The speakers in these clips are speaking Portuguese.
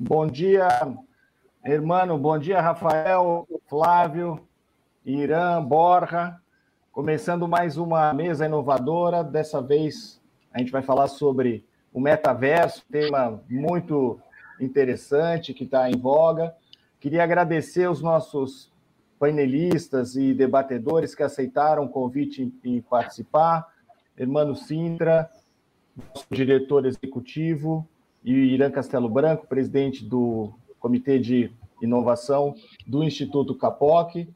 Bom dia, irmão. Bom dia, Rafael, Flávio, Irã, Borja. Começando mais uma mesa inovadora. Dessa vez a gente vai falar sobre o metaverso, tema muito interessante que está em voga. Queria agradecer os nossos painelistas e debatedores que aceitaram o convite em participar. Irmão Sintra, diretor executivo, e Irã Castelo Branco, presidente do Comitê de Inovação do Instituto Capoc.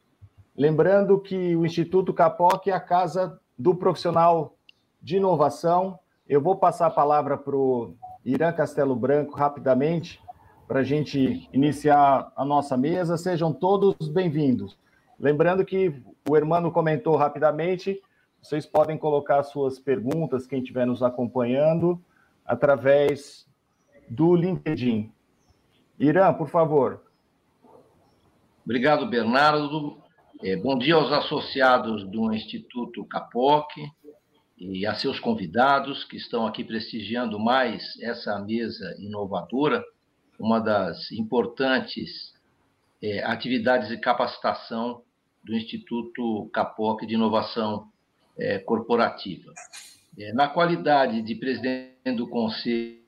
Lembrando que o Instituto Capoc é a casa do profissional de inovação. Eu vou passar a palavra para o Irã Castelo Branco rapidamente, para a gente iniciar a nossa mesa. Sejam todos bem-vindos. Lembrando que o Hermano comentou rapidamente, vocês podem colocar suas perguntas, quem estiver nos acompanhando, através do LinkedIn. Irã, por favor. Obrigado, Bernardo. É, bom dia aos associados do Instituto Capoc e a seus convidados que estão aqui prestigiando mais essa mesa inovadora, uma das importantes é, atividades de capacitação do Instituto Capoc de Inovação é, Corporativa. Na qualidade de presidente do Conselho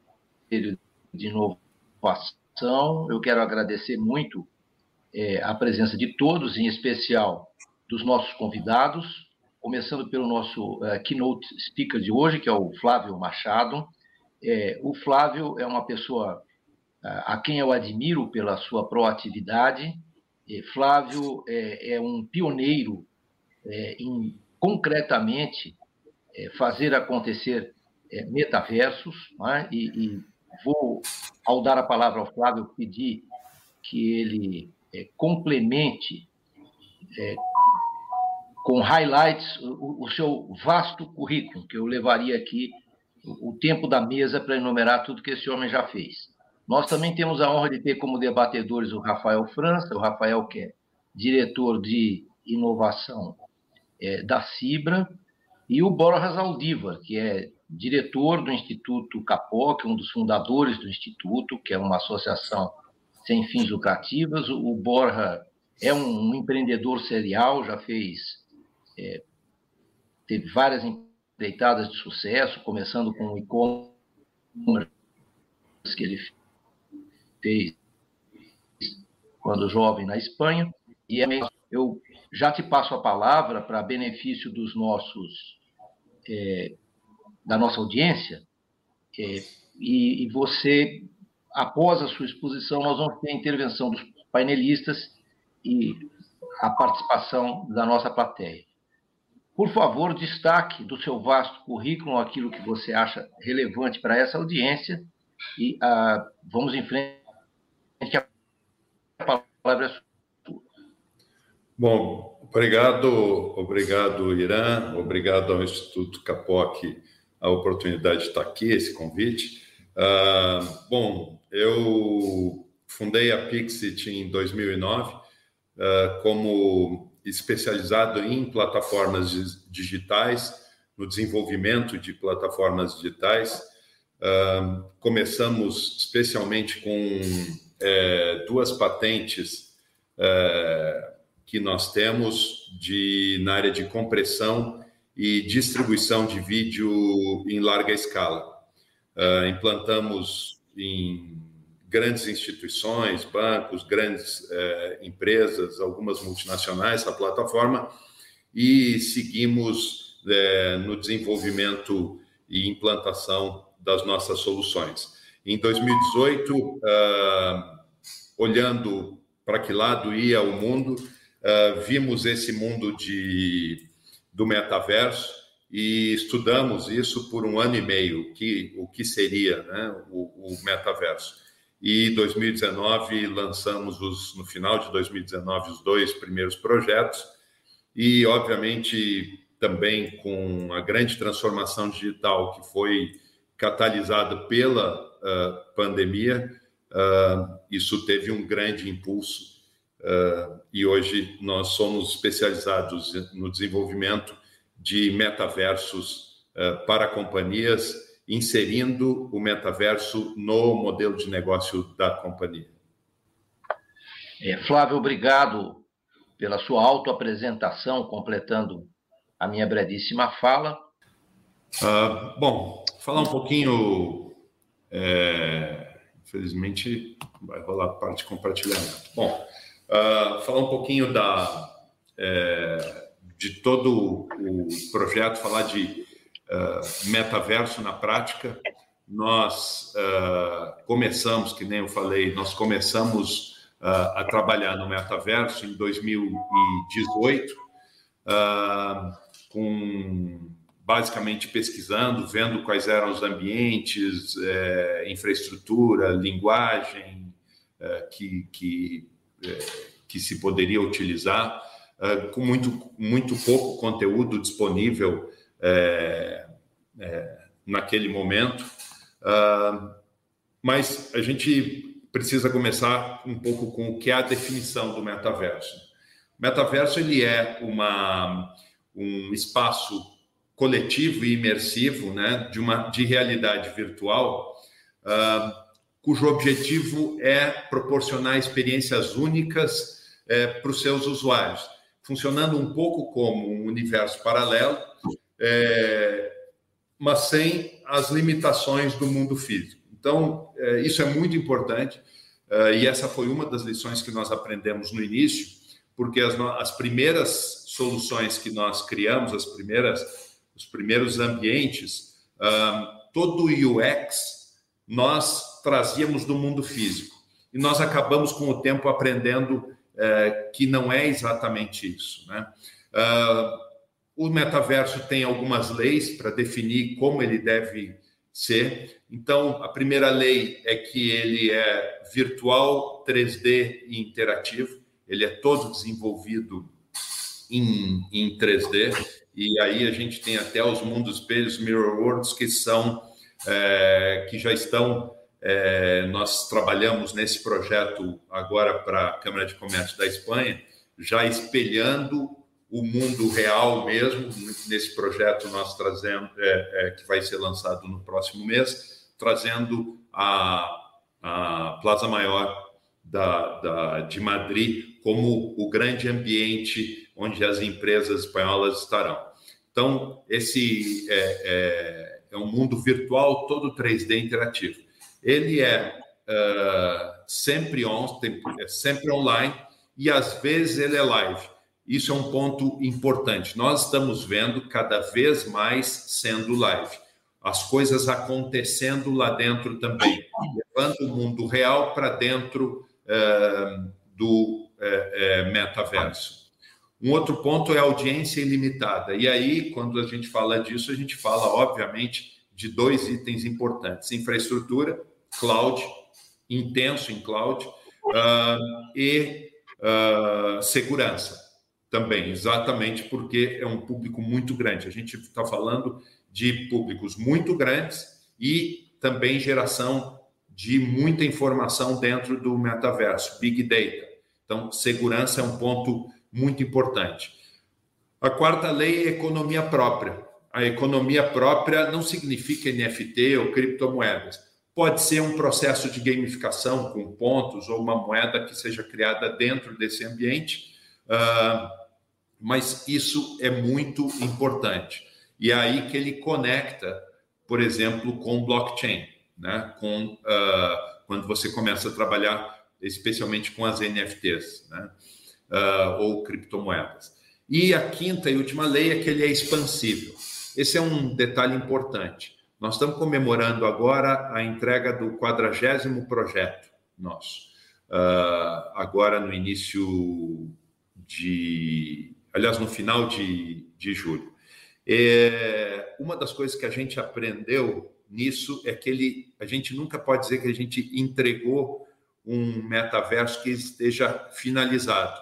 de inovação. Eu quero agradecer muito é, a presença de todos, em especial dos nossos convidados, começando pelo nosso uh, keynote speaker de hoje, que é o Flávio Machado. É, o Flávio é uma pessoa uh, a quem eu admiro pela sua proatividade. É, Flávio é, é, um pioneiro é, em concretamente é, fazer acontecer metaversos né, e, e vou, ao dar a palavra ao Flávio, pedir que ele é, complemente é, com highlights o, o, seu vasto currículo, que eu levaria aqui o, tempo da mesa para enumerar tudo que esse homem já fez. Nós também temos a honra de ter como debatedores o Rafael França, o Rafael que é diretor de inovação é, da Cibra, e o Borja Zaldívar, que é diretor do Instituto Capoc, um dos fundadores do Instituto, que é uma associação sem fins lucrativos. O Borja é um empreendedor serial, já fez, é, teve várias empreitadas de sucesso, começando com o e-commerce que ele fez quando jovem na Espanha. E é eu já te passo a palavra para benefício dos nossos é, da nossa audiência, é, e, e, você, após a sua exposição, nós vamos ter a intervenção dos painelistas e a participação da nossa plateia. Por favor, destaque do seu vasto currículo aquilo que você acha relevante para essa audiência e ah, vamos em frente, a palavra é sua. Bom, obrigado, obrigado, Irã, obrigado ao Instituto Capoc a oportunidade de estar aqui, esse convite. Uh, bom, eu fundei a Pixit em 2009 uh, ah, como especializado em plataformas digitais, no desenvolvimento de plataformas digitais. Uh, começamos especialmente com é, duas patentes é, que nós temos de, na área de compressão e distribuição de vídeo em larga escala. Uh, implantamos em grandes instituições, bancos, grandes uh, empresas, algumas multinacionais a plataforma e seguimos uh, no desenvolvimento e implantação das nossas soluções. Em 2018, ah, olhando para que lado ia o mundo, vimos esse mundo de do metaverso e estudamos isso por um ano e meio, que, o que seria né, o, o metaverso. E 2019 lançamos os, no final de 2019 os dois primeiros projetos e obviamente também com a grande transformação digital que foi catalisada pela uh, pandemia, uh, isso teve um grande impulso Uh, e hoje nós somos especializados no desenvolvimento de metaversos uh, para companhias inserindo o metaverso no modelo de negócio da companhia. É, Flávio, obrigado pela sua autoapresentação, completando a minha brevíssima fala. Uh, bom, falar um pouquinho. É, infelizmente, vai rolar parte de compartilhamento. Bom, uh, falar um pouquinho da, é, de todo o projeto, falar de uh, metaverso na prática. Nós começamos, que nem eu falei, nós começamos uh, a trabalhar no metaverso em 2018, uh, ah, com basicamente pesquisando, vendo quais eram os ambientes, eh, infraestrutura, linguagem eh, que, que, que se poderia utilizar, com muito, muito pouco conteúdo disponível naquele momento. mas a gente precisa começar um pouco com o que é a definição do metaverso. O metaverso ele é uma, um espaço coletivo e imersivo, né, de uma de realidade virtual, uh, cujo objetivo é proporcionar experiências únicas é, para os seus usuários, funcionando um pouco como um universo paralelo, é, mas sem as limitações do mundo físico. Então, é, isso é muito importante é, e essa foi uma das lições que nós aprendemos no início, porque as, as primeiras soluções que nós criamos, as primeiras, os primeiros ambientes, todo o UX nós trazíamos do mundo físico. E nós acabamos com o tempo aprendendo é, que não é exatamente isso. Né? o metaverso tem algumas leis para definir como ele deve ser. Então, a primeira lei é que ele é virtual, 3D e interativo. Ele é todo desenvolvido em, em 3D. E aí a gente tem até os mundos espelhos, mirror worlds, que são é, que já estão. É, nós trabalhamos nesse projeto agora para a Câmara de Comércio da Espanha, já espelhando o mundo real mesmo. Nesse projeto nós é, é, que vai ser lançado no próximo mês, trazendo a, a Plaza Maior da, da, de Madrid como o grande ambiente onde as empresas espanholas estarão. Então, esse é, é, é um mundo virtual todo 3D interativo. Ele é uh, sempre on, é sempre online e às vezes ele é live. Isso é um ponto importante. Nós estamos vendo cada vez mais sendo live. As coisas acontecendo lá dentro também, levando o mundo real para dentro é, do é, metaverso. Um outro ponto é audiência ilimitada. E aí, quando a gente fala disso, a gente fala, obviamente, de dois itens importantes: infraestrutura, cloud, intenso em cloud, uh, e uh, segurança também, exatamente porque é um público muito grande. A gente está falando de públicos muito grandes e também geração de muita informação dentro do metaverso, Big Data. Então, segurança é um ponto muito importante. A quarta lei é economia própria. A economia própria não significa NFT ou criptomoedas. Pode ser um processo de gamificação com pontos ou uma moeda que seja criada dentro desse ambiente. Uh, mas isso é muito importante. E é aí que ele conecta, por exemplo, com blockchain, né? com, uh, quando você começa a trabalhar especialmente com as NFTs né? Uh, ou criptomoedas. E a quinta e última lei é que ele é expansível. Esse é um detalhe importante. Nós estamos comemorando agora a entrega do quadragésimo projeto nosso, uh, agora no início de aliás, no final de, de julho. É, uma das coisas que a gente aprendeu nisso é que ele, a gente nunca pode dizer que a gente entregou um metaverso que esteja finalizado,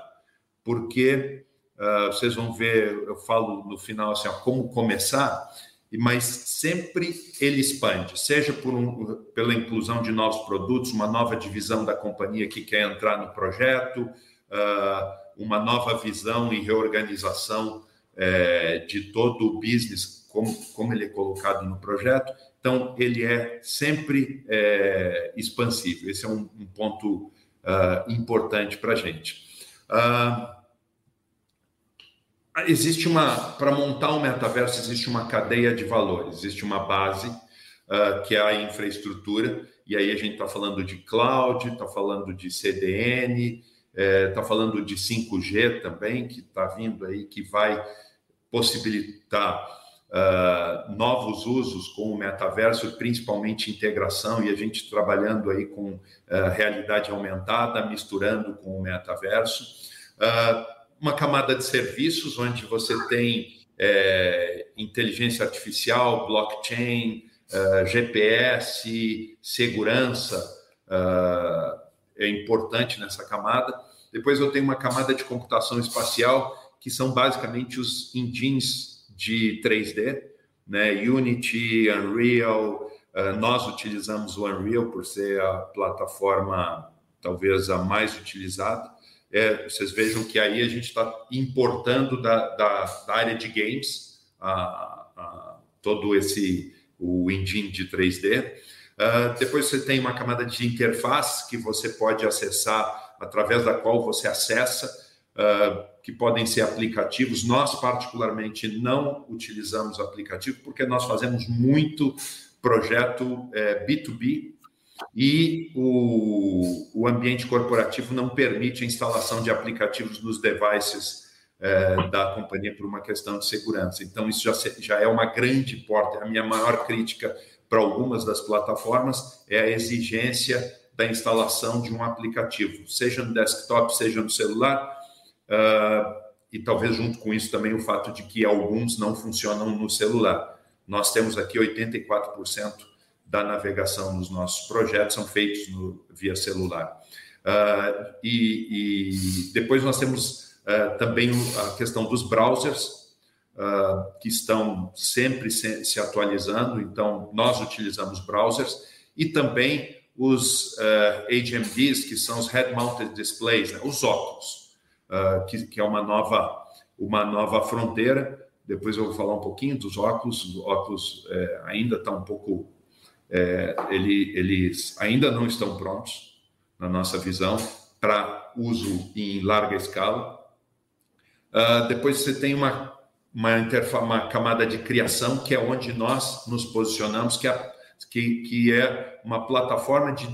porque uh, vocês vão ver, eu falo no final assim, ó, como começar, mas sempre ele expande, seja por um, pela inclusão de novos produtos, uma nova divisão da companhia que quer entrar no projeto, uh, uma nova visão e reorganização é, de todo o business, como, como ele é colocado no projeto, então ele é sempre é, expansivo. Esse é um, ponto uh, importante para a gente. Existe uma, para montar um metaverso, existe uma cadeia de valores, existe uma base, uh, que é a infraestrutura, e aí a gente está falando de cloud, está falando de CDN, está é, falando de 5G também, que está vindo aí, que vai possibilitar uh, novos usos com o metaverso, principalmente integração, e a gente trabalhando aí com uh, realidade aumentada, misturando com o metaverso. Uh, uma camada de serviços, onde você tem é, inteligência artificial, blockchain, GPS, segurança, é importante nessa camada. Depois eu tenho uma camada de computação espacial, que são basicamente os engines de 3D, né? Unity, Unreal. Uh, nós utilizamos o Unreal por ser a plataforma talvez a mais utilizada. É, vocês vejam que aí a gente está importando da, da, da, área de games a, a, todo esse o engine de 3D. Uh, ah, depois você tem uma camada de interface que você pode acessar através da qual você acessa uh, que podem ser aplicativos. Nós, particularmente, não utilizamos aplicativo porque nós fazemos muito projeto é, B2B e o, o ambiente corporativo não permite a instalação de aplicativos nos devices é, da companhia por uma questão de segurança. Então, isso já, já é uma grande porta. A minha maior crítica para algumas das plataformas é a exigência da instalação de um aplicativo, seja no desktop, seja no celular, Uh, e talvez junto com isso também o fato de que alguns não funcionam no celular. Nós temos aqui 84% da navegação nos nossos projetos são feitos no, via celular. Uh, e, e, depois nós temos uh, também a questão dos browsers, que estão sempre se, se, atualizando, então nós utilizamos browsers e também os HMDs, que são os Head Mounted Displays, né, os óculos uh, que, que, é uma nova, uma nova fronteira. Depois eu vou falar um pouquinho dos óculos. Os óculos é, ainda estão tá um pouco. É, ele, eles ainda não estão prontos, na nossa visão, para uso em larga escala. Uh, depois você tem uma, uma, uma camada de criação, que é onde nós nos posicionamos, que é, que, que é uma plataforma de,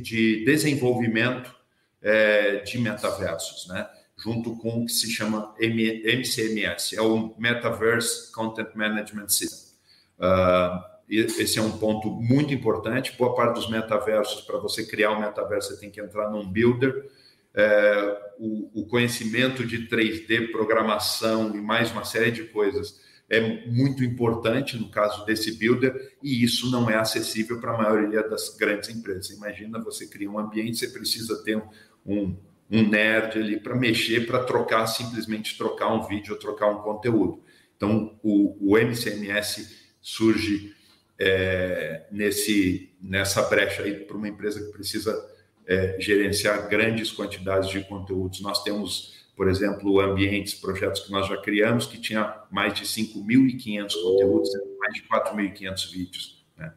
de desenvolvimento é, de metaversos. Né? junto com o que se chama MCMS, é o Metaverse Content Management System. Uh, esse é um ponto muito importante. Boa parte dos metaversos, para você criar um metaverso, você tem que entrar num builder. É, o, o, conhecimento de 3D, programação e mais uma série de coisas é muito importante no caso desse builder, e isso não é acessível para a maioria das grandes empresas. Imagina você cria um ambiente, você precisa ter um, um nerd ali para mexer, para trocar, simplesmente trocar um vídeo trocar um conteúdo. Então, o, o MCMS surge é, nesse, nessa brecha aí para uma empresa que precisa é, gerenciar grandes quantidades de conteúdos. Nós temos, por exemplo, ambientes, projetos que nós já criamos, que tinha mais de 5.500 conteúdos, mais de 4.500 vídeos. Né?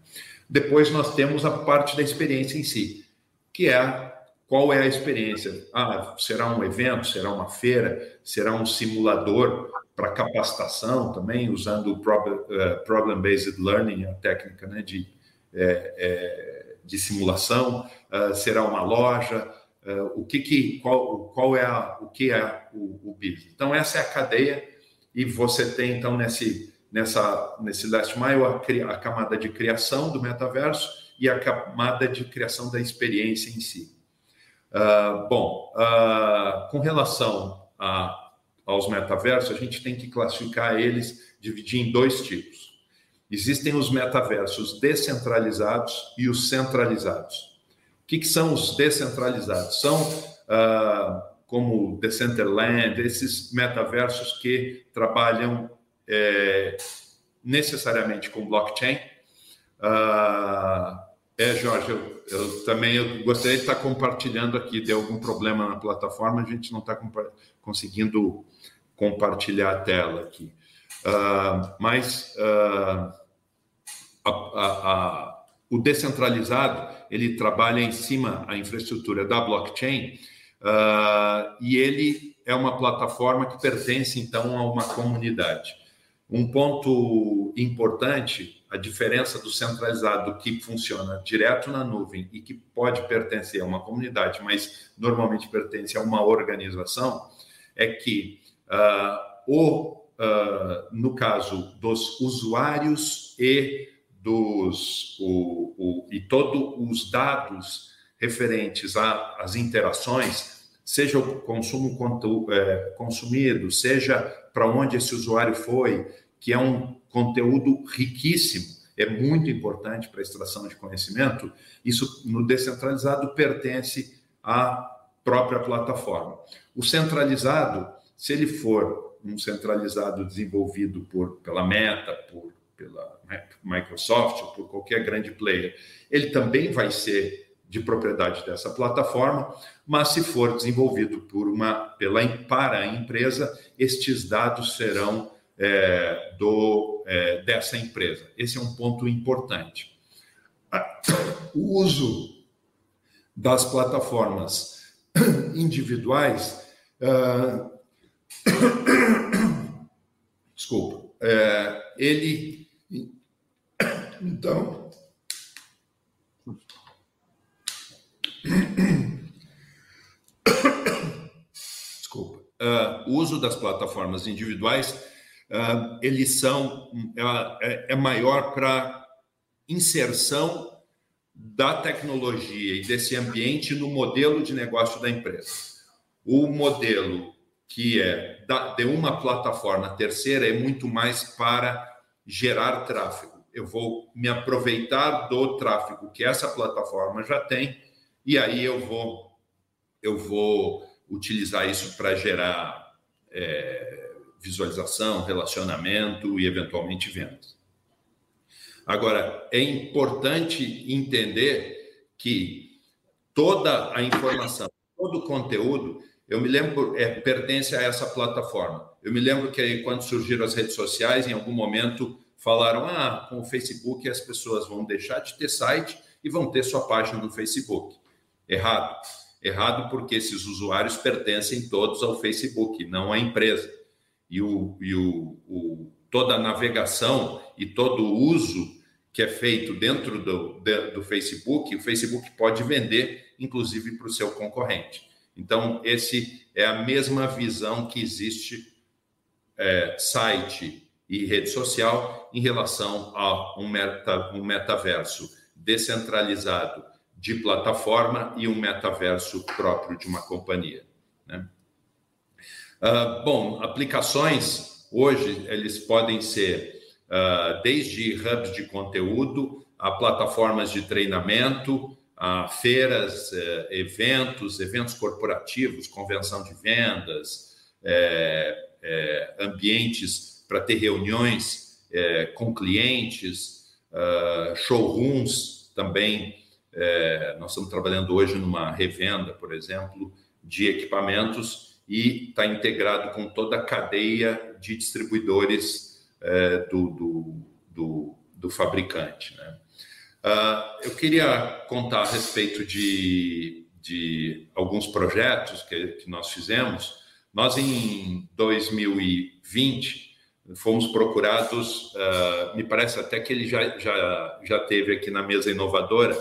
Depois nós temos a parte da experiência em si, que é qual é a experiência? Ah, será um evento? Será uma feira? Será um simulador para capacitação também, usando o eh, Problem-Based Learning, a técnica né, de, é, é, de simulação? Uh, será uma loja? Uh, o que, que qual, qual é a, o que é o, o business? Então, essa é a cadeia e você tem, então, nesse, nessa, nesse last mile, a, a camada de criação do metaverso e a camada de criação da experiência em si. Uh, bom, uh, com relação a, aos metaversos, a gente tem que classificar eles, dividir em dois tipos. Existem os metaversos descentralizados e os centralizados. O que, que são os descentralizados? São uh, como Decentraland, esses metaversos que trabalham é, necessariamente com blockchain. Uh, é, Jorge, eu, eu, também eu gostaria de estar compartilhando aqui. Deu algum problema na plataforma, a gente não está compa conseguindo compartilhar a tela aqui. Uh, mas uh, a, a, o descentralizado ele trabalha em cima a infraestrutura da blockchain uh, e ele é uma plataforma que pertence então a uma comunidade. Um ponto importante, a diferença do centralizado que funciona direto na nuvem e que pode pertencer a uma comunidade, mas normalmente pertence a uma organização, é que uh, o, uh, no caso dos usuários e dos o, o, e todos os dados referentes às interações, seja o consumo é, consumido, seja para onde esse usuário foi, que é um conteúdo riquíssimo, é muito importante para a extração de conhecimento, isso no descentralizado pertence à própria plataforma. O centralizado, se ele for um centralizado desenvolvido por, pela Meta, por pela Microsoft ou por qualquer grande player, ele também vai ser de propriedade dessa plataforma, mas se for desenvolvido por uma pela para a empresa, estes dados serão é, do é, dessa empresa. Esse é um ponto importante. O uso das plataformas individuais, uh... desculpa, é, ele então, desculpa, uh, o uso das plataformas individuais, uh, eles são uh, é, é maior para inserção da tecnologia e desse ambiente no modelo de negócio da empresa. O modelo que é de uma plataforma terceira é muito mais para gerar tráfego eu vou me aproveitar do tráfego que essa plataforma já tem e aí eu vou eu vou utilizar isso para gerar é, visualização, relacionamento e eventualmente vendas. Agora é importante entender que toda a informação, todo o conteúdo, eu me lembro é, pertence a essa plataforma. Eu me lembro que aí, quando surgiram as redes sociais, em algum momento falaram: ah, com o Facebook as pessoas vão deixar de ter site e vão ter sua página no Facebook. Errado. Errado porque esses usuários pertencem todos ao Facebook, não à empresa. E, o, e o, o toda a navegação e todo o uso que é feito dentro do, do Facebook, o Facebook pode vender, inclusive, para o seu concorrente. Então, esse é a mesma visão que existe é, site e rede social em relação a um, meta, um metaverso descentralizado de plataforma e um metaverso próprio de uma companhia. Uh, bom, aplicações hoje eles podem ser uh, desde hubs de conteúdo a plataformas de treinamento, a feiras, uh, eventos, eventos corporativos, convenção de vendas, é, é, ambientes para ter reuniões com clientes, uh, showrooms também. Nós estamos trabalhando hoje numa revenda, por exemplo, de equipamentos e está integrado com toda a cadeia de distribuidores é, do, do, do, do, fabricante. Né? Uh, eu queria contar a respeito de, de alguns projetos que, que nós fizemos. Nós, em 2020, fomos procurados, uh, me parece até que ele já, já, já teve aqui na mesa inovadora,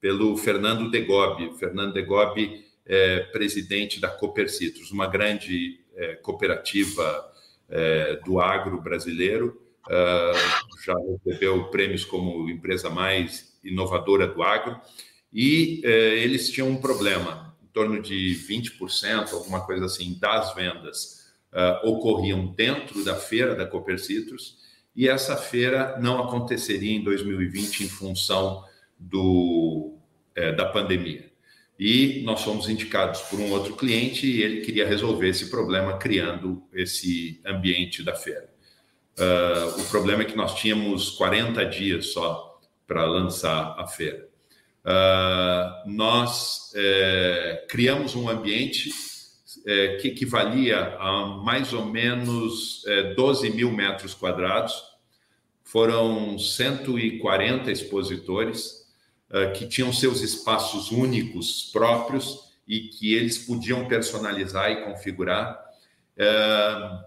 pelo Fernando Degobi. Fernando Degobi é presidente da Citrus, uma grande é, cooperativa é, do agro brasileiro, uh, já recebeu prêmios como empresa mais inovadora do agro, e é, eles tinham um problema, em torno de 20%, alguma coisa assim, das vendas uh, ocorriam dentro da feira da Cooper Citrus, e essa feira não aconteceria em 2020 em função do, é, da pandemia. E nós fomos indicados por um outro cliente e ele queria resolver esse problema criando esse ambiente da feira. Uh, o problema é que nós tínhamos 40 dias só para lançar a feira. Uh, nós é, criamos um ambiente é, que equivalia a mais ou menos é, 12 mil metros quadrados, foram 140 expositores que tinham seus espaços únicos próprios e que eles podiam personalizar e configurar. Uh,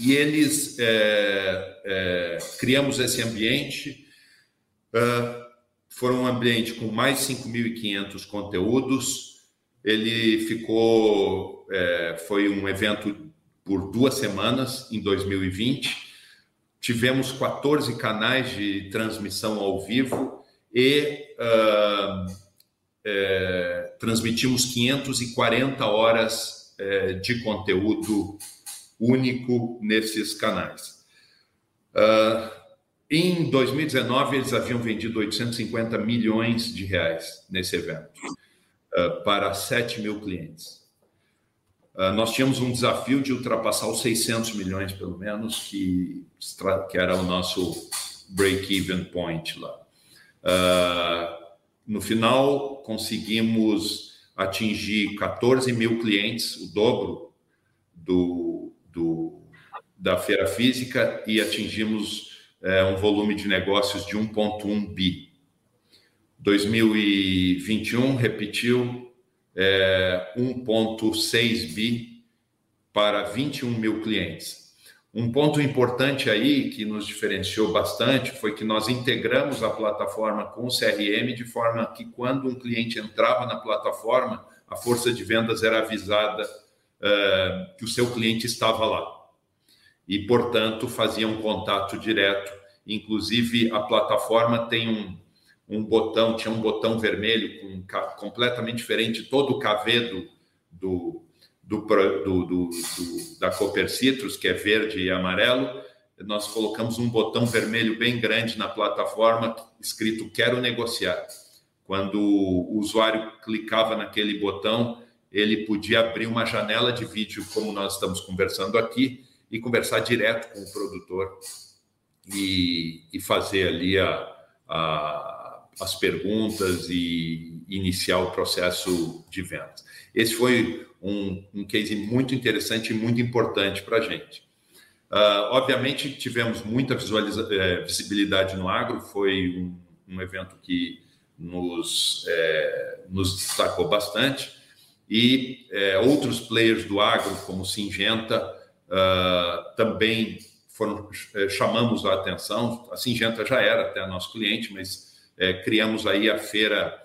e eles é, criamos esse ambiente. Foi um ambiente com mais de 5.500 conteúdos. Ele ficou, foi um evento por duas semanas em 2020. Tivemos 14 canais de transmissão ao vivo e uh, é, transmitimos 540 horas é, de conteúdo único nesses canais. Uh, em 2019, eles haviam vendido 850 milhões de reais nesse evento uh, para 7 mil clientes. Uh, nós tínhamos um desafio de ultrapassar os 600 milhões, pelo menos, que, que era o nosso break-even point lá. Uh, no final, conseguimos atingir 14 mil clientes, o dobro do, do, da feira física, e atingimos é, um volume de negócios de 1,1 bi. 2021 repetiu é, 1,6 bi para 21 mil clientes. Um ponto importante aí que nos diferenciou bastante foi que nós integramos a plataforma com o CRM de forma que quando um cliente entrava na plataforma, a força de vendas era avisada uh, que o seu cliente estava lá e, portanto, fazia um contato direto. Inclusive, a plataforma tem um, um botão, tinha um botão vermelho com, completamente diferente, todo o cavedo do, do, do, do, da Cooper Citrus, que é verde e amarelo. Nós colocamos um botão vermelho bem grande na plataforma, escrito Quero negociar. Quando o usuário clicava naquele botão, ele podia abrir uma janela de vídeo, como nós estamos conversando aqui, e conversar direto com o produtor e, e fazer ali a, a, as perguntas e iniciar o processo de vendas. Esse foi um, um case muito interessante e muito importante para a gente. Uh, obviamente, tivemos muita é, visibilidade no agro, foi um, um evento que nos, é, nos destacou bastante, e é, outros players do agro, como Singenta, uh, também foram, eh, chamamos a atenção. A Singenta já era até nosso cliente, mas é, criamos aí a feira,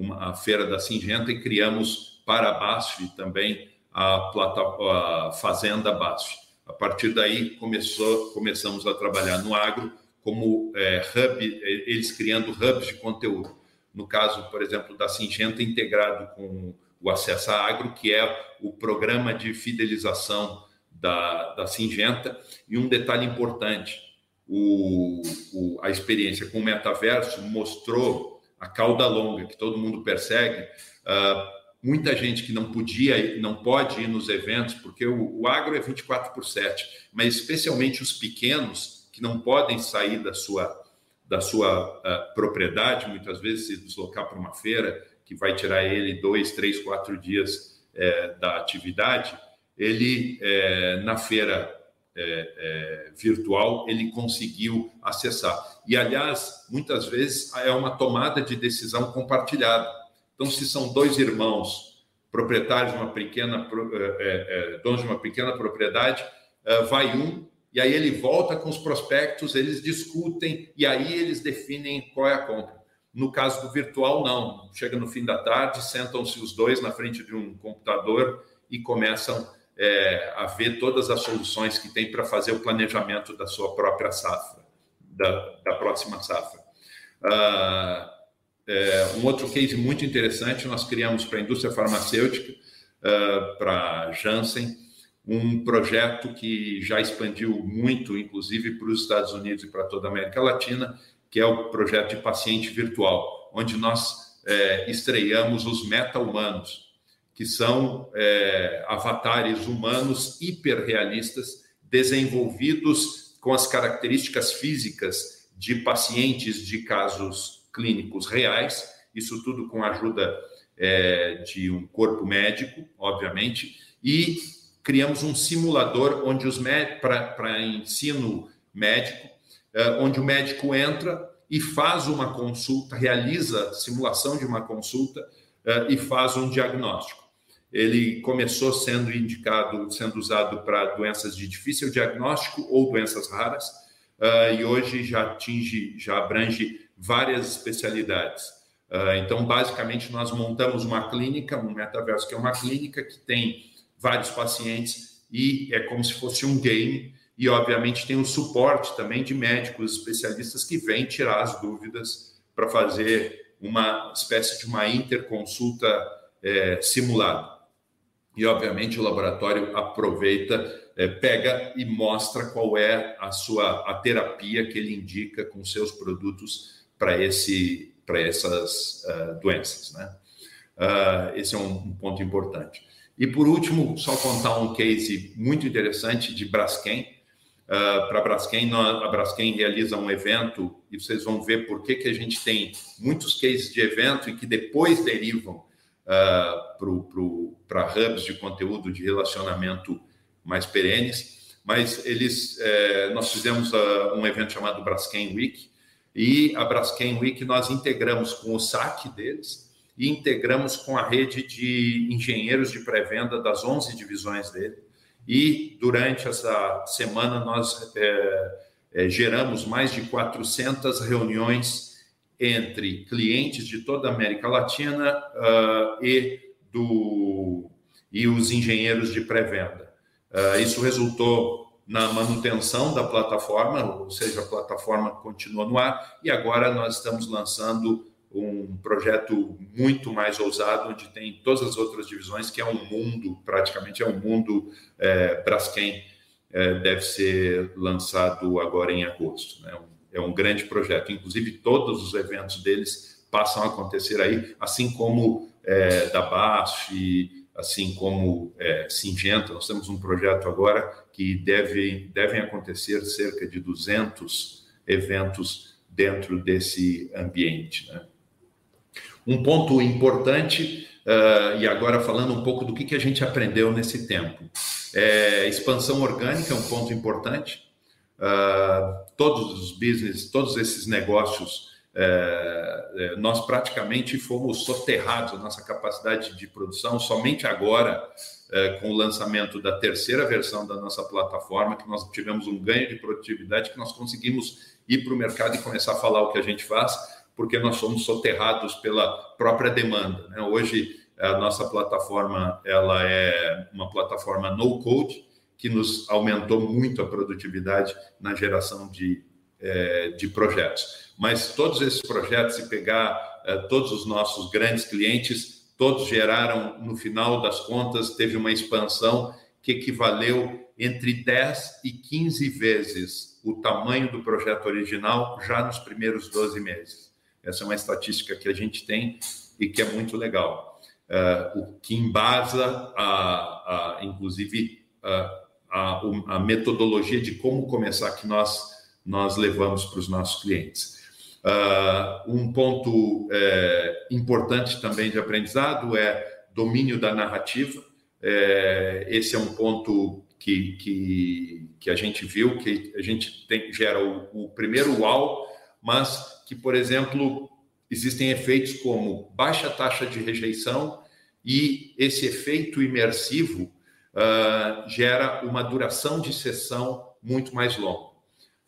uma, a feira da Singenta e criamos para a BASF também a, plata, a Fazenda BASF. A partir daí começou, começamos a trabalhar no agro como é, hub, eles criando hubs de conteúdo. No caso, por exemplo, da Singenta, integrado com o Acesso a Agro, que é o programa de fidelização da, da Singenta. E um detalhe importante: o, o, a experiência com o metaverso mostrou a cauda longa que todo mundo persegue. Uh, muita gente que não podia, não pode ir nos eventos, porque o, o agro é 24 por 7, mas especialmente os pequenos que não podem sair da sua, da sua uh, propriedade, muitas vezes se deslocar para uma feira que vai tirar ele dois, três, quatro dias é, da atividade, ele é, na feira é, é, virtual ele conseguiu acessar. E aliás, muitas vezes é uma tomada de decisão compartilhada. Então, se são dois irmãos proprietários de uma pequena é, é, donos de uma pequena propriedade, é, vai um e aí ele volta com os prospectos, eles discutem e aí eles definem qual é a compra. No caso do virtual, não. Chega no fim da tarde, sentam-se os dois na frente de um computador e começam é, a ver todas as soluções que tem para fazer o planejamento da sua própria safra, da, da próxima safra. Ah, é, um outro case muito interessante, nós criamos para a indústria farmacêutica, ah, para Janssen, um projeto que já expandiu muito, inclusive para os Estados Unidos e para toda a América Latina, que é o projeto de paciente virtual, onde nós é, os meta-humanos, que são é, avatares humanos hiperrealistas, desenvolvidos com as características físicas de pacientes de casos clínicos reais, isso tudo com a ajuda é, de um corpo médico, obviamente, e criamos um simulador onde os para ensino médico, é, onde o médico entra e faz uma consulta, realiza simulação de uma consulta é, e faz um diagnóstico. Ele começou sendo indicado, sendo usado para doenças de difícil diagnóstico ou doenças raras, uh, e hoje já atinge, já abrange várias especialidades. Uh, então, basicamente, nós montamos uma clínica, um metaverso que é uma clínica que tem vários pacientes e é como se fosse um game. E, obviamente, tem o suporte também de médicos especialistas que vêm tirar as dúvidas para fazer uma espécie de uma interconsulta é, simulada. E, obviamente, o laboratório aproveita é, pega e mostra qual é a sua a terapia que ele indica com seus produtos para esse para essas uh, doenças, né? Uh, esse é um, um, ponto importante. E por último, só contar um case muito interessante de Braskem. Uh, para Braskem, a Braskem realiza um evento e vocês vão ver por que, que a gente tem muitos cases de evento e que depois derivam para hubs de conteúdo de relacionamento mais perenes, mas eles, é, nós fizemos uh, um evento chamado Braskem Week, e a Braskem Week nós integramos com o saque deles e integramos com a rede de engenheiros de pré-venda das 11 divisões dele. E durante essa semana nós é, é, geramos mais de 400 reuniões entre clientes de toda a América Latina uh, e, do, e os engenheiros de pré-venda. Uh, isso resultou na manutenção da plataforma, ou seja, a plataforma continua no ar, e agora nós estamos lançando um projeto muito mais ousado, onde tem todas as outras divisões, que é um mundo, praticamente é um mundo é, Braskem, é, deve ser lançado agora em agosto. Né? É um grande projeto, inclusive todos os eventos deles passam a acontecer aí, assim como é, da BASF, assim como é, Singenta, nós temos um projeto agora que deve, devem acontecer cerca de 200 eventos dentro desse ambiente. Né? Um ponto importante, uh, e agora falando um pouco do que, que a gente aprendeu nesse tempo. É, expansão orgânica é um ponto importante. Uh, todos os business, todos esses negócios é, nós praticamente fomos soterrados nossa capacidade de produção somente agora, é, com o lançamento da terceira versão da nossa plataforma, que nós tivemos um ganho de produtividade, que nós conseguimos ir para o mercado e começar a falar o que a gente faz, porque nós somos soterrados pela própria demanda. Né? Hoje, a nossa plataforma ela é uma plataforma no-code, que nos aumentou muito a produtividade na geração de é, de projetos. Mas todos esses projetos, se pegar é, todos os nossos grandes clientes, todos geraram, no final das contas, teve uma expansão que equivaleu entre 10 e 15 vezes o tamanho do projeto original já nos primeiros 12 meses. Essa é uma estatística que a gente tem e que é muito legal. Uh, o que embasa, a, a inclusive, a, a, a metodologia de como começar, que nós nós levamos para os nossos clientes. Uh, um ponto é, importante também de aprendizado é domínio da narrativa. É, esse é um ponto que, que, que, a gente viu, que a gente tem, gera o, o primeiro uau, mas que, por exemplo, existem efeitos como baixa taxa de rejeição e esse efeito imersivo uh, gera uma duração de sessão muito mais longa.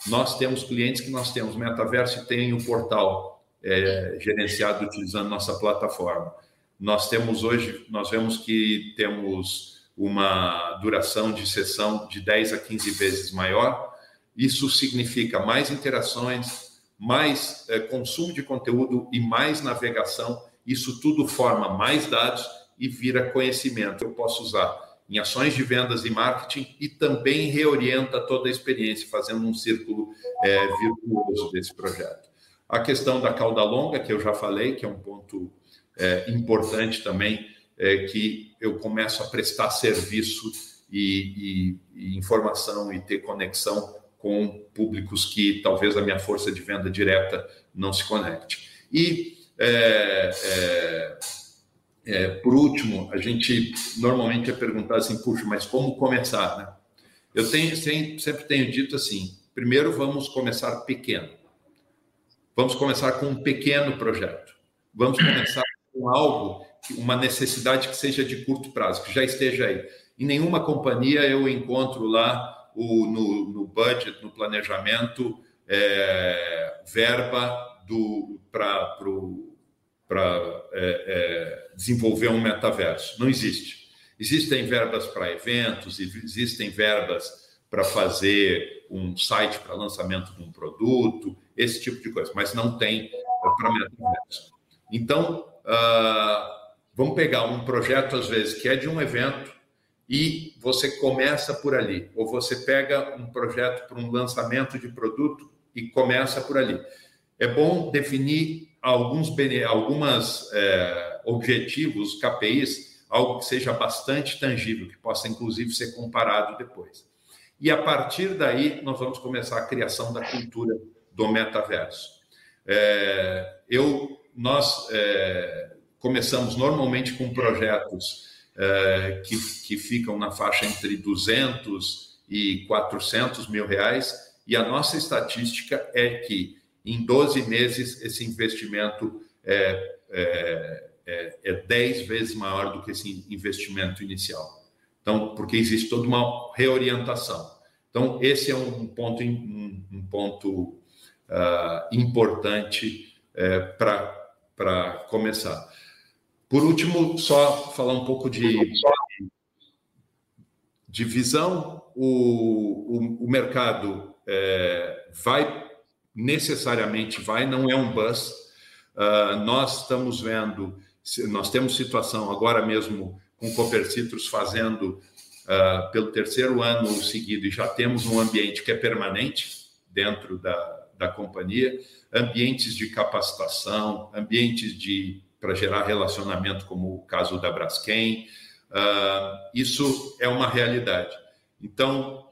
Nós temos clientes que nós temos metaverso e tem um portal é, gerenciado utilizando nossa plataforma. Nós temos hoje, nós vemos que temos uma duração de sessão de 10 a 15 vezes maior. Isso significa mais interações, mais é, consumo de conteúdo e mais navegação. Isso tudo forma mais dados e vira conhecimento. Eu posso usar em ações de vendas e marketing e também reorienta toda a experiência, fazendo um círculo é, virtuoso desse projeto. A questão da cauda longa, que eu já falei, que é um ponto é, importante também, é que eu começo a prestar serviço e, e, e informação e ter conexão com públicos que talvez a minha força de venda direta não se conecte. E é, é, por último, a gente normalmente é perguntar assim, puxa, mas como começar, né? Eu tenho, sempre tenho dito assim, primeiro vamos começar pequeno. Vamos começar com um pequeno projeto. Vamos começar com algo, uma necessidade que seja de curto prazo, que já esteja aí. Em nenhuma companhia eu encontro lá o, no, no budget, no planejamento, é, verba para é, é, desenvolver um metaverso. Não existe. Existem verbas para eventos, existem verbas para fazer um site para lançamento de um produto, esse tipo de coisa, mas não tem para metaverso. Então, uh, vamos pegar um projeto, às vezes, que é de um evento, e você começa por ali, ou você pega um projeto para um lançamento de produto e começa por ali. É bom definir alguns algumas é, objetivos, KPIs, algo que seja bastante tangível, que possa inclusive ser comparado depois. E a partir daí nós vamos começar a criação da cultura do metaverso. É, eu, nós é, começamos normalmente com projetos é, que, que ficam na faixa entre 200 e 400 mil reais, e a nossa estatística é que em 12 meses esse investimento é, é, é, é 10 vezes maior do que esse investimento inicial. Então, porque existe toda uma reorientação. Então, esse é um ponto, um, um ponto uh, importante é, para começar. Por último, só falar um pouco de, de visão. O, o, o mercado é, vai necessariamente vai, não é um bus. Uh, nós estamos vendo, nós temos situação agora mesmo com Copper Citrus fazendo uh, pelo terceiro ano seguido e já temos um ambiente que é permanente dentro da, da companhia, ambientes de capacitação, ambientes de para gerar relacionamento, como o caso da Braskem. Uh, isso é uma realidade. Então,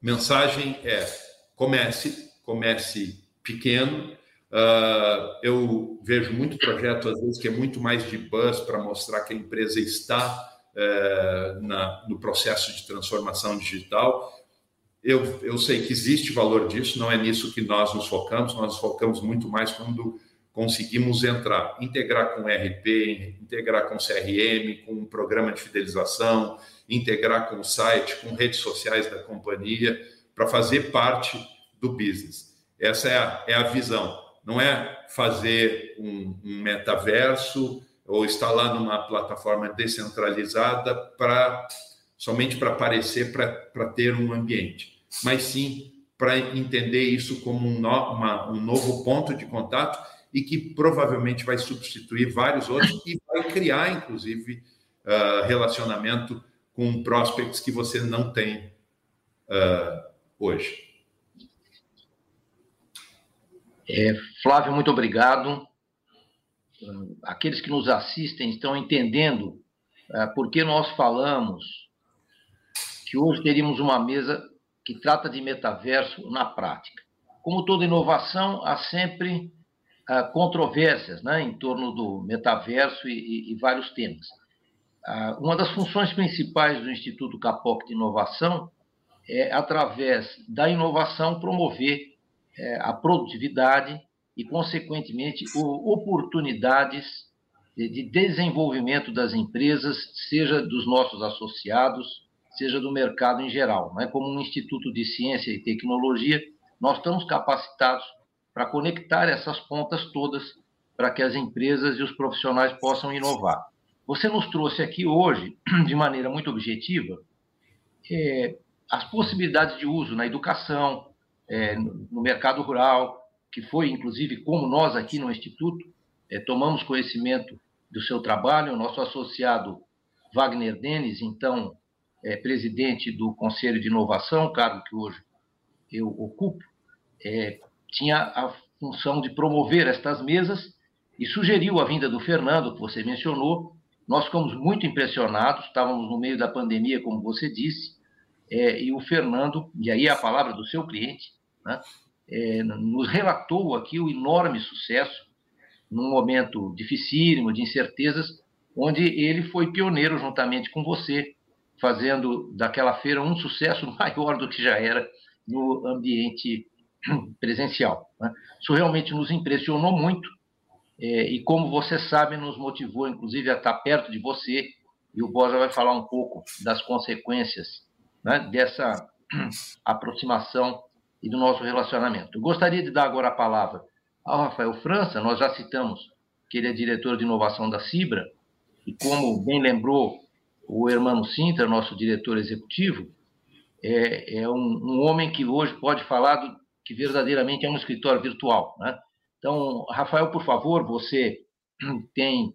mensagem é: comece, comece pequeno. Uh, eu vejo muito projeto, às vezes, que é muito mais de buzz para mostrar que a empresa está uh, na, no processo de transformação digital. Eu, eu sei que existe valor disso, não é nisso que nós nos focamos, nós nos focamos muito mais quando conseguimos entrar, integrar com RP, integrar com CRM, com um programa de fidelização, integrar com o site, com redes sociais da companhia, para fazer parte do business. Essa é a, é a visão. Não é fazer um, um metaverso ou lá numa plataforma descentralizada para somente para aparecer, para ter um ambiente, mas sim para entender isso como um, no, uma, um novo ponto de contato e que provavelmente vai substituir vários outros e vai criar, inclusive, uh, relacionamento com prospects que você não tem uh, hoje. É, Flávio, muito obrigado. Aqueles que nos assistem estão entendendo uh, por que nós falamos que hoje teríamos uma mesa que trata de metaverso na prática. Como toda inovação, há sempre uh, controvérsias né, em torno do metaverso e, e, e vários temas. Uh, uma das funções principais do Instituto Capoc de Inovação é, através da inovação, promover é, a produtividade e, consequentemente, o, oportunidades de, de desenvolvimento das empresas, seja dos nossos associados, seja do mercado em geral. É como um instituto de ciência e tecnologia, nós estamos capacitados para conectar essas pontas todas para que as empresas e os profissionais possam inovar. Você nos trouxe aqui hoje, de maneira muito objetiva, é, as possibilidades de uso na educação, é, no mercado rural, que foi, inclusive, como nós aqui no Instituto é, tomamos conhecimento do seu trabalho, o nosso associado Wagner Denis, então é, presidente do Conselho de Inovação, cargo que hoje eu ocupo, é, tinha a função de promover estas mesas e sugeriu a vinda do Fernando, que você mencionou. Nós ficamos muito impressionados, estávamos no meio da pandemia, como você disse, é, e o Fernando, e aí a palavra do seu cliente, né, é, nos relatou aqui o enorme sucesso, num momento dificílimo, de incertezas, onde ele foi pioneiro juntamente com você, fazendo daquela feira um sucesso maior do que já era no ambiente presencial. Né? Isso realmente nos impressionou muito é, e, como você sabe, nos motivou, inclusive, a estar perto de você. E o Borja vai falar um pouco das consequências né, dessa aproximação e do nosso relacionamento. Gostaria de dar agora a palavra ao Rafael França, nós já citamos que ele é diretor de inovação da Cibra, e como bem lembrou o Hermano Sintra, nosso diretor executivo, é, é um, um, homem que hoje pode falar do, que verdadeiramente é um escritório virtual. Né? Então, Rafael, por favor, você tem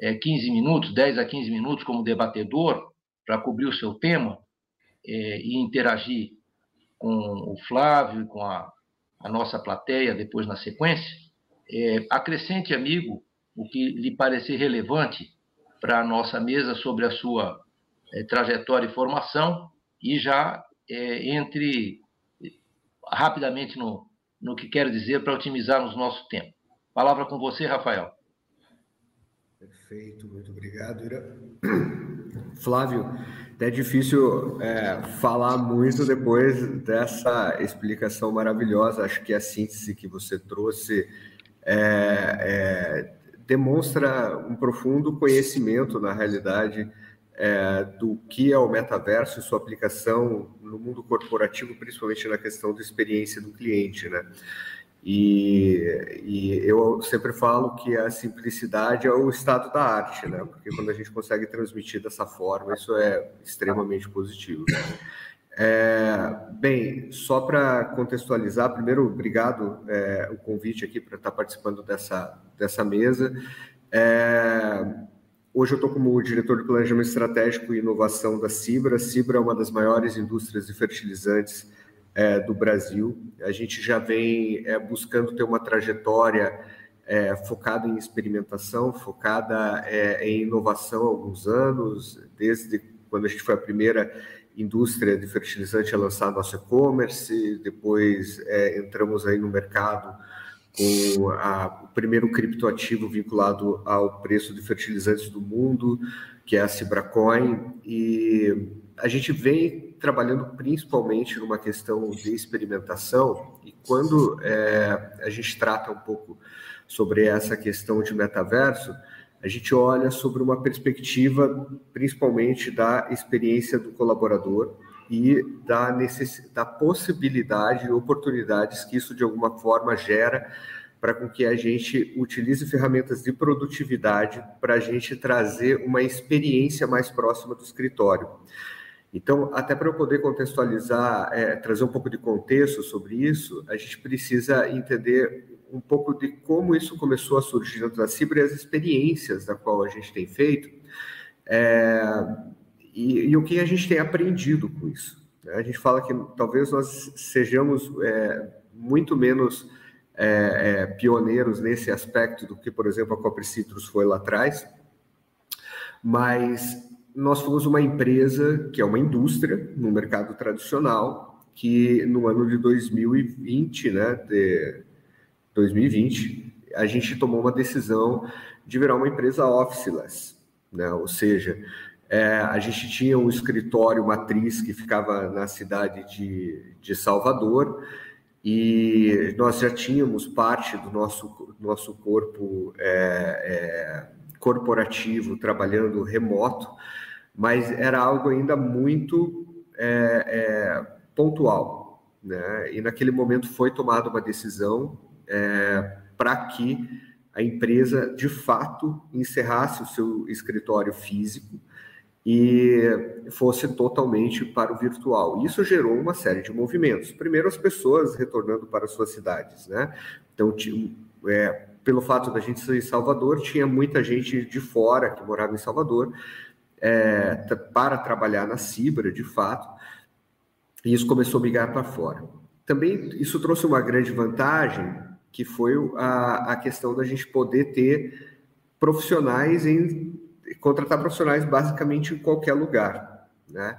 é, 15 minutos, 10 a 15 minutos como debatedor para cobrir o seu tema é, e interagir com o Flávio e com a, a nossa plateia depois na sequência. É, acrescente, amigo, o que lhe parecer relevante para a nossa mesa sobre a sua é, trajetória e formação e já é, entre rapidamente no, no que quero dizer para otimizarmos nosso tempo. Palavra com você, Rafael. Perfeito, muito obrigado, Ira. Flávio, é difícil é, falar muito depois dessa explicação maravilhosa. Acho que a síntese que você trouxe é, é, demonstra um profundo conhecimento, na realidade, é, do que é o metaverso e sua aplicação no mundo corporativo, principalmente na questão da experiência do cliente, né? E, e, eu sempre falo que a simplicidade é o estado da arte, né? Porque quando a gente consegue transmitir dessa forma, isso é extremamente positivo. É, bem, só para contextualizar, primeiro, obrigado é, o convite aqui para estar participando dessa, dessa mesa. É, Hoje eu estou como diretor de planejamento estratégico e inovação da Cibra. A Cibra é uma das maiores indústrias de fertilizantes é, do Brasil. A gente já vem é, buscando ter uma trajetória é, focada em experimentação, focada é, em inovação há alguns anos, desde quando a gente foi a primeira indústria de fertilizante a lançar nosso e-commerce, depois é, entramos aí no mercado com a, o primeiro criptoativo vinculado ao preço de fertilizantes do mundo, que é a Cibracoin, e a gente vem trabalhando principalmente numa questão de experimentação, e quando é, a gente trata um pouco sobre essa questão de metaverso, a gente olha sobre uma perspectiva principalmente da experiência do colaborador, e da, necess... da possibilidade e oportunidades que isso de alguma forma gera para com que a gente utilize ferramentas de produtividade para a gente trazer uma experiência mais próxima do escritório. Então, até para eu poder contextualizar, é, trazer um pouco de contexto sobre isso, a gente precisa entender um pouco de como isso começou a surgir dentro da Cibra e as experiências da qual a gente tem feito. É, e, e, o que a gente tem aprendido com isso. Né? A gente fala que talvez nós sejamos é, muito menos é, é, pioneiros nesse aspecto do que, por exemplo, a Copper Citrus foi lá atrás, mas nós fomos uma empresa que é uma indústria no mercado tradicional que no ano de 2020, né, de 2020, a gente tomou uma decisão de virar uma empresa officeless, né, ou seja, é, a gente tinha um escritório matriz que ficava na cidade de, de Salvador e nós já tínhamos parte do nosso, nosso corpo é, é, corporativo trabalhando remoto, mas era algo ainda muito é, é, pontual. Né? E naquele momento foi tomada uma decisão é, para que a empresa de fato encerrasse o seu escritório físico e fosse totalmente para o virtual. Isso gerou uma série de movimentos. Primeiro, as pessoas retornando para suas cidades, né? Então, é, pelo fato da gente ser em Salvador, tinha muita gente de fora que morava em Salvador é, para trabalhar na Cibra, de fato, e isso começou a migrar para fora. Também isso trouxe uma grande vantagem, que foi a, a questão da gente poder ter profissionais em contratar profissionais basicamente em qualquer lugar, né?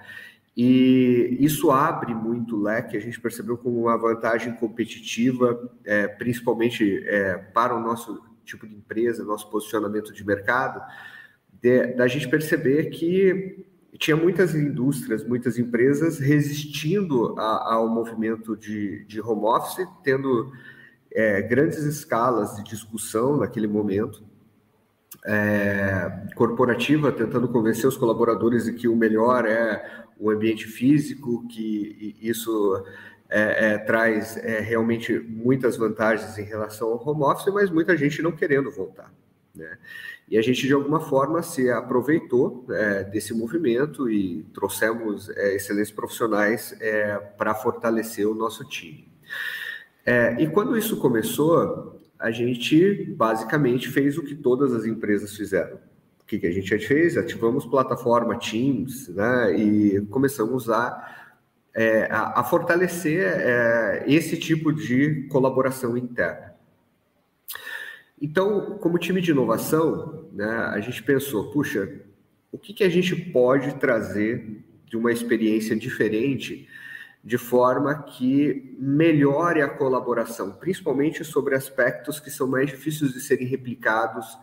E isso abre muito o leque, a gente percebeu como uma vantagem competitiva, é, principalmente é, para o nosso tipo de empresa, nosso posicionamento de mercado, de, da gente perceber que tinha muitas indústrias, muitas empresas resistindo a, ao movimento de, de home office, tendo é, grandes escalas de discussão naquele momento, é, corporativa, tentando convencer os colaboradores de que o melhor é o ambiente físico, que isso é, é, traz é, realmente muitas vantagens em relação ao home office, mas muita gente não querendo voltar. Né? E a gente, de alguma forma, se aproveitou é, desse movimento e trouxemos é, excelentes profissionais é, para fortalecer o nosso time. e quando isso começou, a gente basicamente fez o que todas as empresas fizeram. Que, que a gente fez? Ativamos plataforma Teams né, e começamos a é, a, a, fortalecer é, esse tipo de colaboração interna. Então, como time de inovação, né, a gente pensou, puxa, o que, que a gente pode trazer de uma experiência diferente de forma que melhore a colaboração, principalmente sobre aspectos que são mais difíceis de serem replicados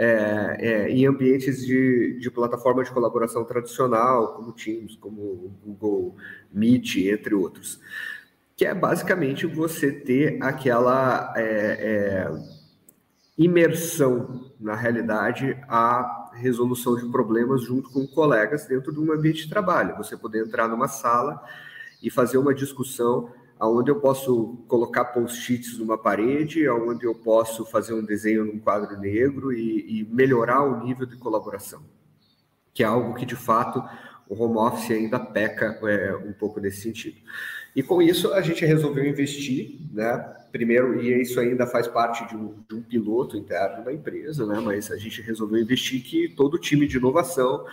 é, é, em ambientes de, de, plataforma de colaboração tradicional, como Teams, como Google Meet, entre outros. Que é basicamente você ter aquela é, é, imersão na realidade a resolução de problemas junto com colegas dentro de um ambiente de trabalho. Você poder entrar numa sala e fazer uma discussão onde eu posso colocar post-its numa parede, onde eu posso fazer um desenho num quadro negro e, e, melhorar o nível de colaboração, que é algo que de fato o home office ainda peca é, um pouco nesse sentido. E com isso a gente resolveu investir, né? Primeiro, e isso ainda faz parte de um, de um piloto interno da empresa, né? Mas a gente resolveu investir que todo time de inovação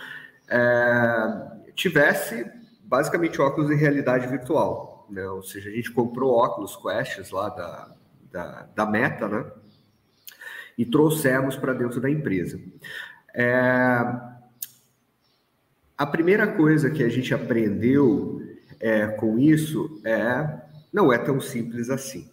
é, tivesse basicamente óculos de realidade virtual né? Ou seja, a gente comprou óculos Quests lá da, da, da Meta, né? E trouxemos para dentro da empresa. É... A primeira coisa que a gente aprendeu é, com isso é não é tão simples assim.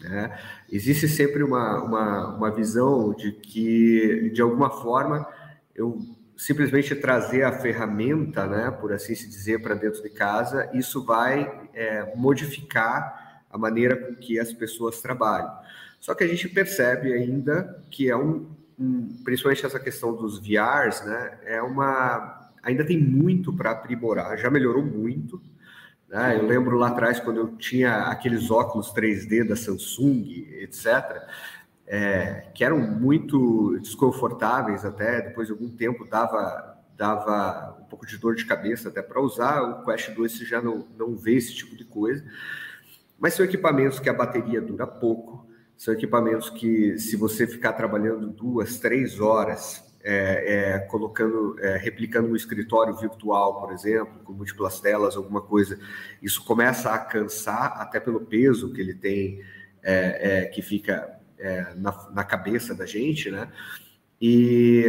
Né? Existe sempre uma, uma, uma visão de que, de alguma forma, eu simplesmente trazer a ferramenta, né, por assim se dizer, para dentro de casa, isso vai é, modificar a maneira com que as pessoas trabalham. Só que a gente percebe ainda que é um, um principalmente essa questão dos VRs, né, é uma ainda tem muito para aprimorar. Já melhorou muito. Né? Eu lembro lá atrás quando eu tinha aqueles óculos 3D da Samsung, etc é, que eram muito desconfortáveis até, depois de algum tempo dava, dava um pouco de dor de cabeça até para usar, o Quest 2 você já não, não vê esse tipo de coisa, mas são equipamentos que a bateria dura pouco, são equipamentos que se você ficar trabalhando duas, três horas é, é, colocando, é, replicando um escritório virtual, por exemplo, com múltiplas telas, alguma coisa, isso começa a cansar até pelo peso que ele tem, é, é, que fica é, na, na cabeça da gente, né? E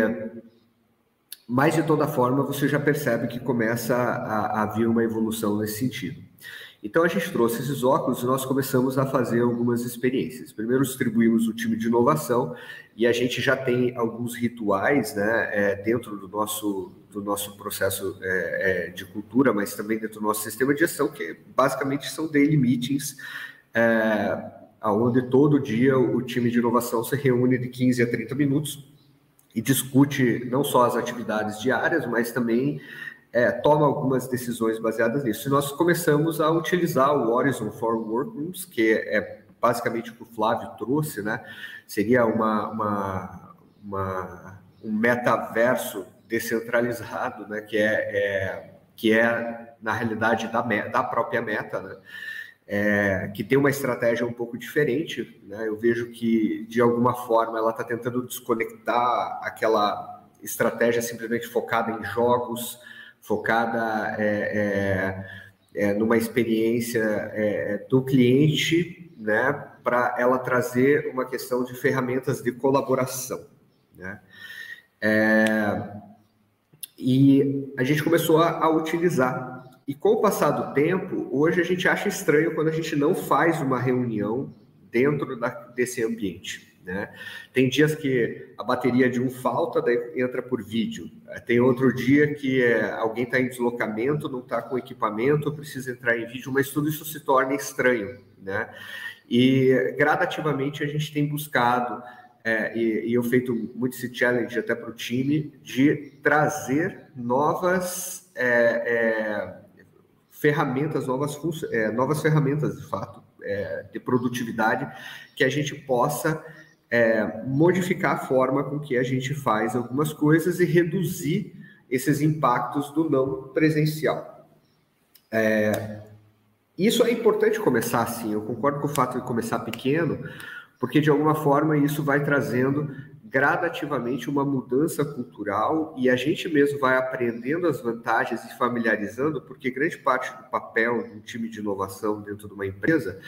mas de toda forma você já percebe que começa a, a vir uma evolução nesse sentido. Então a gente trouxe esses óculos e nós começamos a fazer algumas experiências. Primeiro distribuímos o time de inovação e a gente já tem alguns rituais né, é, dentro do nosso, do nosso processo é, é, de cultura, mas também dentro do nosso sistema de gestão, que basicamente são daily meetings é, onde todo dia o time de inovação se reúne de 15 a 30 minutos e discute não só as atividades diárias, mas também é, toma algumas decisões baseadas nisso. E nós começamos a utilizar o Horizon for Workrooms, que é basicamente o que o Flávio trouxe, né? Seria uma, uma, uma um metaverso descentralizado, né? Que é, é, que é na realidade da, da própria meta, né? É, que tem uma estratégia um pouco diferente. Né? Eu vejo que, de alguma forma, ela está tentando desconectar aquela estratégia simplesmente focada em jogos, focada é, é, é numa experiência é, do cliente, né? para ela trazer uma questão de ferramentas de colaboração. Né? É, e a gente começou a, a utilizar e com o passar do tempo, hoje a gente acha estranho quando a gente não faz uma reunião dentro da, desse ambiente. Né? Tem dias que a bateria de um falta, daí entra por vídeo. Tem outro dia que é, alguém está em deslocamento, não está com equipamento, precisa entrar em vídeo, mas tudo isso se torna estranho. Né? E gradativamente a gente tem buscado, é, e, e, eu feito muito esse challenge até para o time, de trazer novas é, é ferramentas, novas, é, novas ferramentas de fato, é, de produtividade, que a gente possa é, modificar a forma com que a gente faz algumas coisas e reduzir esses impactos do não presencial. É, isso é importante começar assim, eu concordo com o fato de começar pequeno, porque de alguma forma isso vai trazendo gradativamente uma mudança cultural e a gente mesmo vai aprendendo as vantagens e familiarizando, porque grande parte do papel de um time de inovação dentro de uma empresa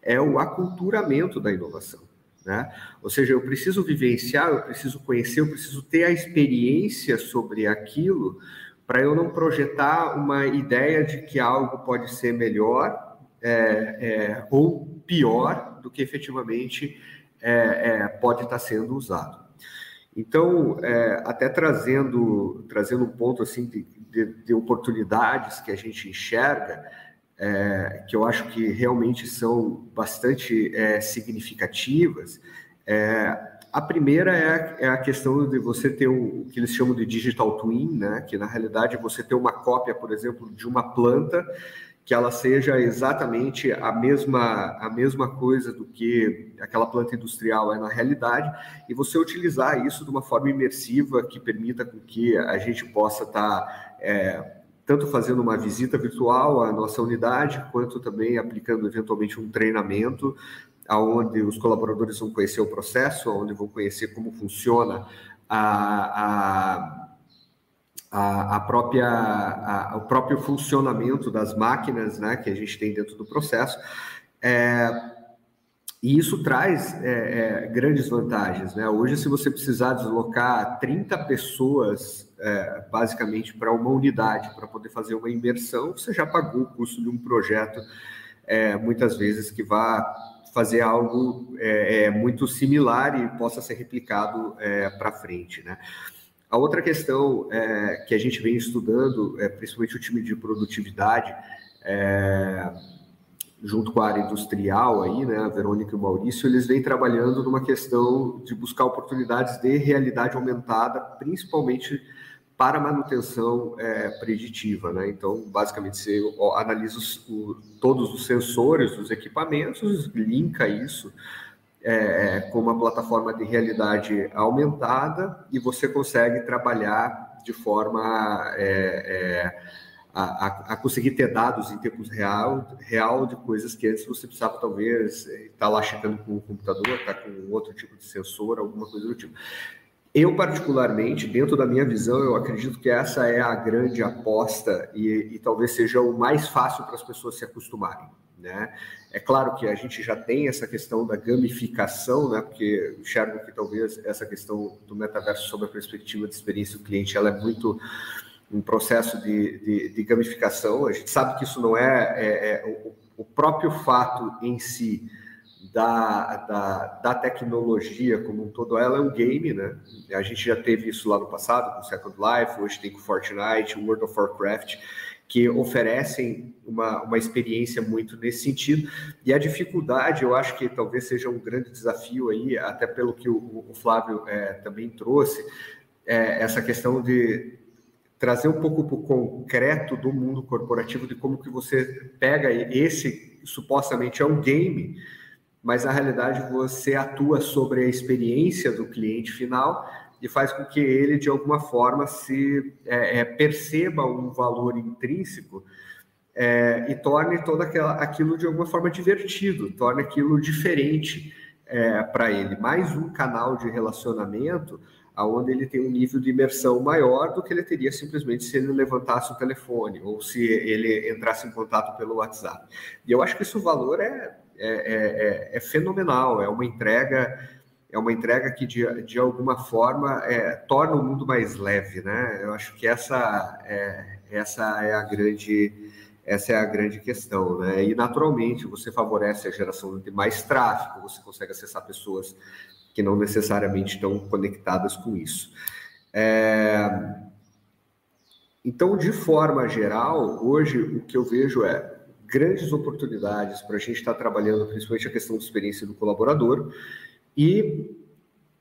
é o aculturamento da inovação. Né? Ou seja, eu preciso vivenciar, eu preciso conhecer, eu preciso ter a experiência sobre aquilo para eu não projetar uma ideia de que algo pode ser melhor é, é, ou pior do que efetivamente é, é pode estar sendo usado. Então, é, até trazendo, trazendo um ponto assim de, de, de oportunidades que a gente enxerga, é, que eu acho que realmente são bastante é, significativas. É, a primeira é a, é a, questão de você ter o, o, que eles chamam de digital twin, né? que na realidade você ter uma cópia, por exemplo, de uma planta que ela seja exatamente a mesma, a mesma coisa do que aquela planta industrial é na realidade, e você utilizar isso de uma forma imersiva que permita com que a gente possa estar tá, é, tanto fazendo uma visita virtual à nossa unidade, quanto também aplicando eventualmente um treinamento, aonde os colaboradores vão conhecer o processo, onde vão conhecer como funciona a, a a, a própria, a, o próprio funcionamento das máquinas né, que a gente tem dentro do processo. É, e isso traz é, é, grandes vantagens. Né? Hoje, se você precisar deslocar 30 pessoas, é, basicamente, para uma unidade, para poder fazer uma imersão, você já pagou o custo de um projeto, é, muitas vezes, que vá fazer algo é, muito similar e possa ser replicado para frente. Né? A outra questão é, que a gente vem estudando, é, principalmente o time de produtividade, é, junto com a área industrial aí, né, a Verônica e o Maurício, eles vêm trabalhando numa questão de buscar oportunidades de realidade aumentada, principalmente para manutenção é, preditiva, né? Então, basicamente, você analisa os, o, todos os sensores dos equipamentos, linka isso é, é, com uma plataforma de realidade aumentada e você consegue trabalhar de forma é, é, a, a, conseguir ter dados em tempo real, real de coisas que antes você precisava talvez estar tá lá checando com o computador, estar tá com outro tipo de sensor, alguma coisa do tipo. Eu, particularmente, dentro da minha visão, eu acredito que essa é a grande aposta e, e talvez seja o mais fácil para as pessoas se acostumarem. Né? É claro que a gente já tem essa questão da gamificação, né? porque enxergo que talvez essa questão do metaverso sob a perspectiva de experiência do cliente, ela é muito um processo de, de, de gamificação. A gente sabe que isso não é, é, é o, o, próprio fato em si da, da, da, tecnologia como um todo, ela é um game, né? A gente já teve isso lá no passado com Second Life, hoje tem com Fortnite, World of Warcraft que oferecem uma, uma experiência muito nesse sentido. E a dificuldade, eu acho que talvez seja um grande desafio aí, até pelo que o, o Flávio é, também trouxe, é, essa questão de trazer um pouco para o concreto do mundo corporativo, de como que você pega esse, supostamente é um game, mas na realidade você atua sobre a experiência do cliente final e faz com que ele, de alguma forma, se é, é, perceba um valor intrínseco é, e torne todo aquela, aquilo de alguma forma divertido, torne aquilo diferente é, para ele. Mais um canal de relacionamento aonde ele tem um nível de imersão maior do que ele teria simplesmente se ele levantasse o telefone ou se ele entrasse em contato pelo WhatsApp. E eu acho que esse valor é, é, é, é fenomenal, é uma entrega é uma entrega que, de, de alguma forma, é, torna o mundo mais leve, né? Eu acho que essa é, essa é a grande essa é a grande questão, né? E naturalmente você favorece a geração de mais tráfego, você consegue acessar pessoas que não necessariamente estão conectadas com isso. É... Então, de forma geral, hoje o que eu vejo é grandes oportunidades para a gente estar trabalhando, principalmente a questão da experiência do colaborador e,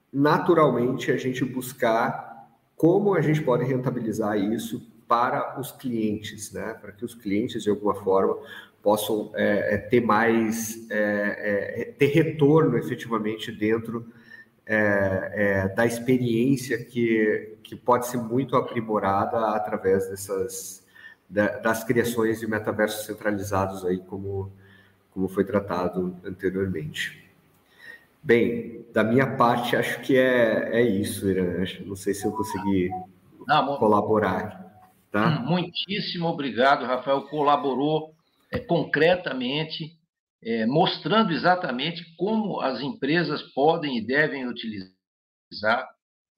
naturalmente, a gente buscar como a gente pode rentabilizar isso para os clientes, né? Para que os clientes, de alguma forma, possam é, é ter mais, é, é, ter retorno efetivamente dentro é, é, da experiência que, que pode ser muito aprimorada através dessas da, das criações de metaversos centralizados aí como como foi tratado anteriormente. Bem, da minha parte acho que é, é isso, Irã. Não sei se eu consegui Não, colaborar. Tá? Muitíssimo obrigado, Rafael. Colaborou é, concretamente é, mostrando exatamente como as empresas podem e devem utilizar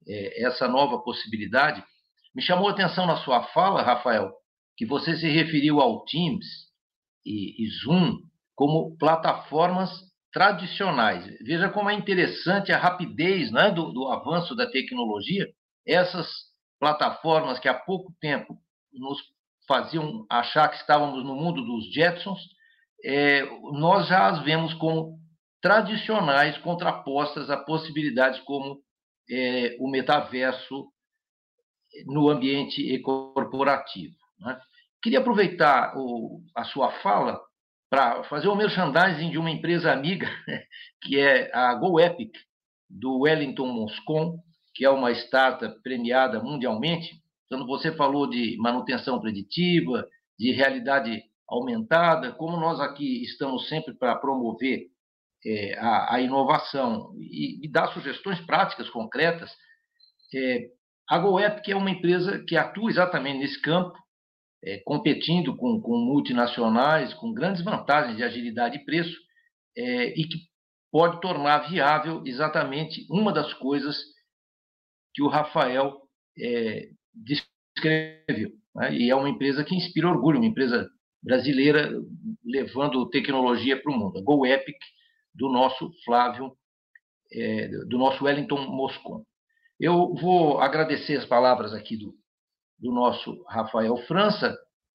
é, essa nova possibilidade. Me chamou a atenção na sua fala, Rafael, que você se referiu ao Teams e, e Zoom como plataformas tradicionais. Veja como é interessante a rapidez né, do, do avanço da tecnologia. Essas plataformas que há pouco tempo nos faziam achar que estávamos no mundo dos Jetsons, é, nós já as vemos como tradicionais, contrapostas a possibilidades como é, o metaverso no ambiente corporativo. Né? Queria aproveitar o, a sua fala para fazer o merchandising de uma empresa amiga, que é a GoEpic, do Wellington Moscon, que é uma startup premiada mundialmente. Quando você falou de manutenção preditiva, de realidade aumentada, como nós aqui estamos sempre para promover é, a, a, inovação e, e, dar sugestões práticas, concretas, é, a GoEpic é uma empresa que atua exatamente nesse campo, é, competindo com, com, multinacionais, com grandes vantagens de agilidade e preço, é, e que pode tornar viável exatamente uma das coisas que o Rafael é, descreveu. Né? E é uma empresa que inspira orgulho, uma empresa brasileira levando tecnologia para o mundo. A Go Epic do nosso Flávio, é, do nosso Wellington Moscon. Eu vou agradecer as palavras aqui do, do nosso Rafael França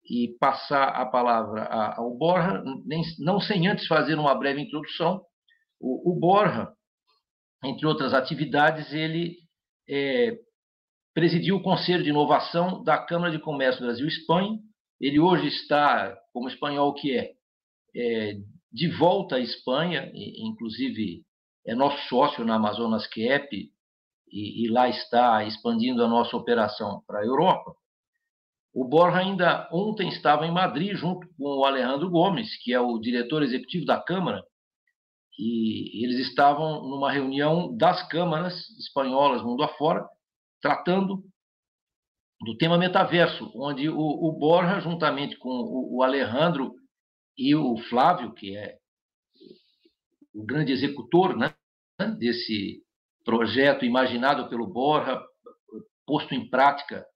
e passar a palavra ao Borja, nem, não sem antes fazer uma breve introdução. O, o Borja, entre outras atividades, ele é, presidiu o Conselho de Inovação da Câmara de Comércio Brasil-Espanha, ele hoje está, como espanhol que é, é de volta à Espanha, e, inclusive é nosso sócio na Amazonas Cap, e, e lá está expandindo a nossa operação para a Europa. O Borja ainda ontem estava em Madrid junto com o Alejandro Gomes, que é o diretor executivo da Câmara, e eles estavam numa reunião das câmaras espanholas mundo afora, tratando do tema metaverso, onde o, o Borja, juntamente com o, o Alejandro e o Flávio, que é o grande executor né, desse projeto imaginado pelo Borja, posto em prática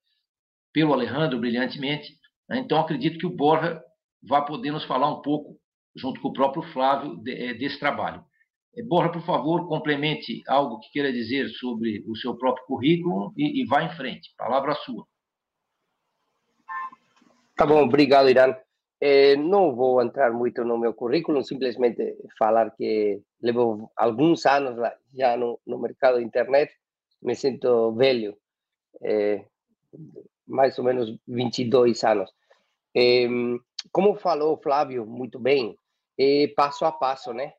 pelo Alejandro brilhantemente. Né? Então, acredito que o Borja vai poder nos falar um pouco, junto com o próprio Flávio, eh, desse trabalho. Eh, Borja, por favor, complemente algo que queira dizer sobre o seu próprio currículo e, e vá em frente. Palavra sua. Tá bom, obrigado, Irã. Eh, não vou entrar muito no meu currículo, simplesmente falar que levo alguns anos já no, no mercado de internet, me sinto velho, eh, mais ou menos 22 anos. Eh, como falou Flávio muito bem, é passo a passo, né?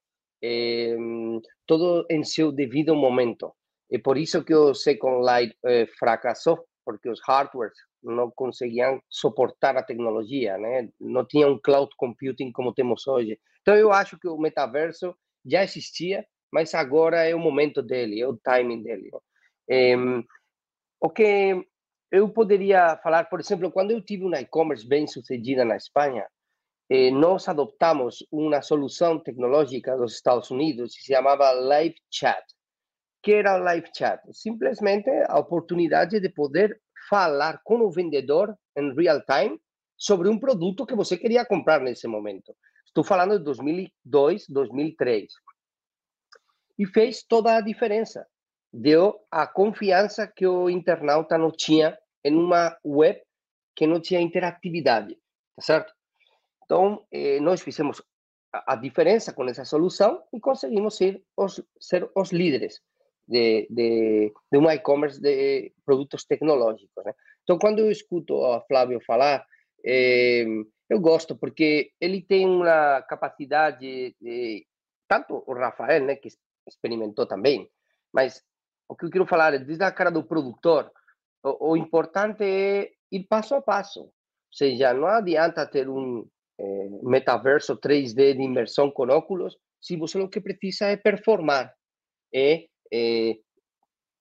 todo em seu devido momento. É por isso que o Second Light fracassou, porque os hardwares não conseguiam suportar a tecnologia, né? Não tinha um cloud computing como temos hoje. Então eu acho que o metaverso já existia, mas agora é o momento dele, é o timing dele. É, o que eu poderia falar, por exemplo, quando eu tive uma e-commerce bem sucedida na Espanha, eh, nós adoptamos uma solução tecnológica dos Estados Unidos que se chamava Live Chat. Era o Live Chat? Simplesmente a oportunidade de poder falar com o vendedor em real time sobre um produto que você queria comprar nesse momento. Estou falando de 2002, 2003. e fez toda a diferença. Deu a confiança que o internauta não tinha em uma web que não tinha interatividade, tá certo? Então, eh, nós fizemos a, diferença com essa solução e conseguimos ser os, ser os líderes de, de, de e-commerce de produtos tecnológicos. Né? Então, quando eu escuto a Flávio falar, eh, eu gosto porque ele tem uma capacidade, de, tanto o Rafael, né, que experimentou também, mas o que eu quero falar é desde a cara do produtor, o, o importante é ir passo a passo. Ou seja, não adianta ter um é, metaverso 3D de imersão com óculos se você o que precisa é performar, é, é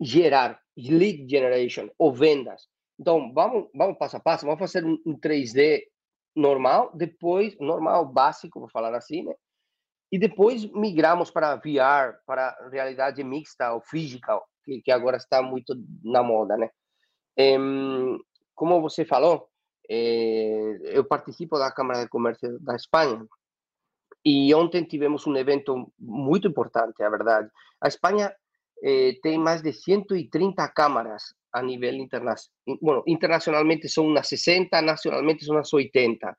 gerar lead generation ou vendas. Então, vamos, vamos passo a passo, vamos fazer um, um 3D normal, depois, normal, básico, vou falar assim, né? E depois migramos para VR, para realidade mixta ou física, que, que agora está muito na moda, né? como você falou, eh, eu participo da Câmara de Comércio da Espanha e ontem tivemos um evento muito importante, a verdade. A Espanha eh, tem mais de 130 câmaras a nível internacional. Bueno, internacionalmente são umas 60, nacionalmente são umas 80.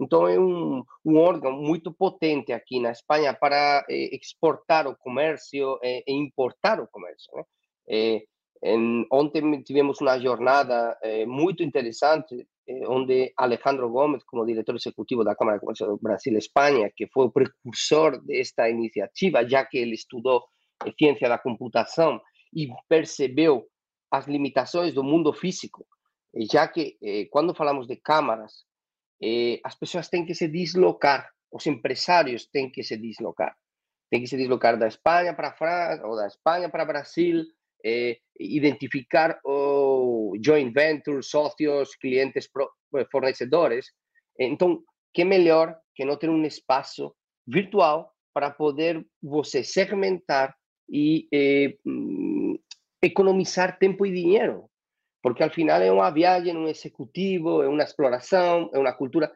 Então, é um, um órgão muito potente aqui na Espanha para eh, exportar o comércio e importar o comércio. Né? Eh, em, ontem tivemos uma jornada eh, muito interessante, eh, onde Alejandro Gomes, como diretor executivo da Câmara de Comércio do Brasil-Espanha, que o precursor desta iniciativa, já que ele estudou eh, ciência da computação e percebeu as limitações do mundo físico, já que quando falamos de câmaras, as pessoas têm que se deslocar, os empresários têm que se deslocar. Têm que se deslocar da Espanha para a França, ou da Espanha para o Brasil, eh, identificar o joint venture, sócios, clientes, eh, fornecedores. Então, que melhor que não ter um espaço virtual para poder você segmentar e eh, mm, economizar tempo e dinheiro. Porque al final é uma viagem, um executivo, é uma exploração, é uma cultura.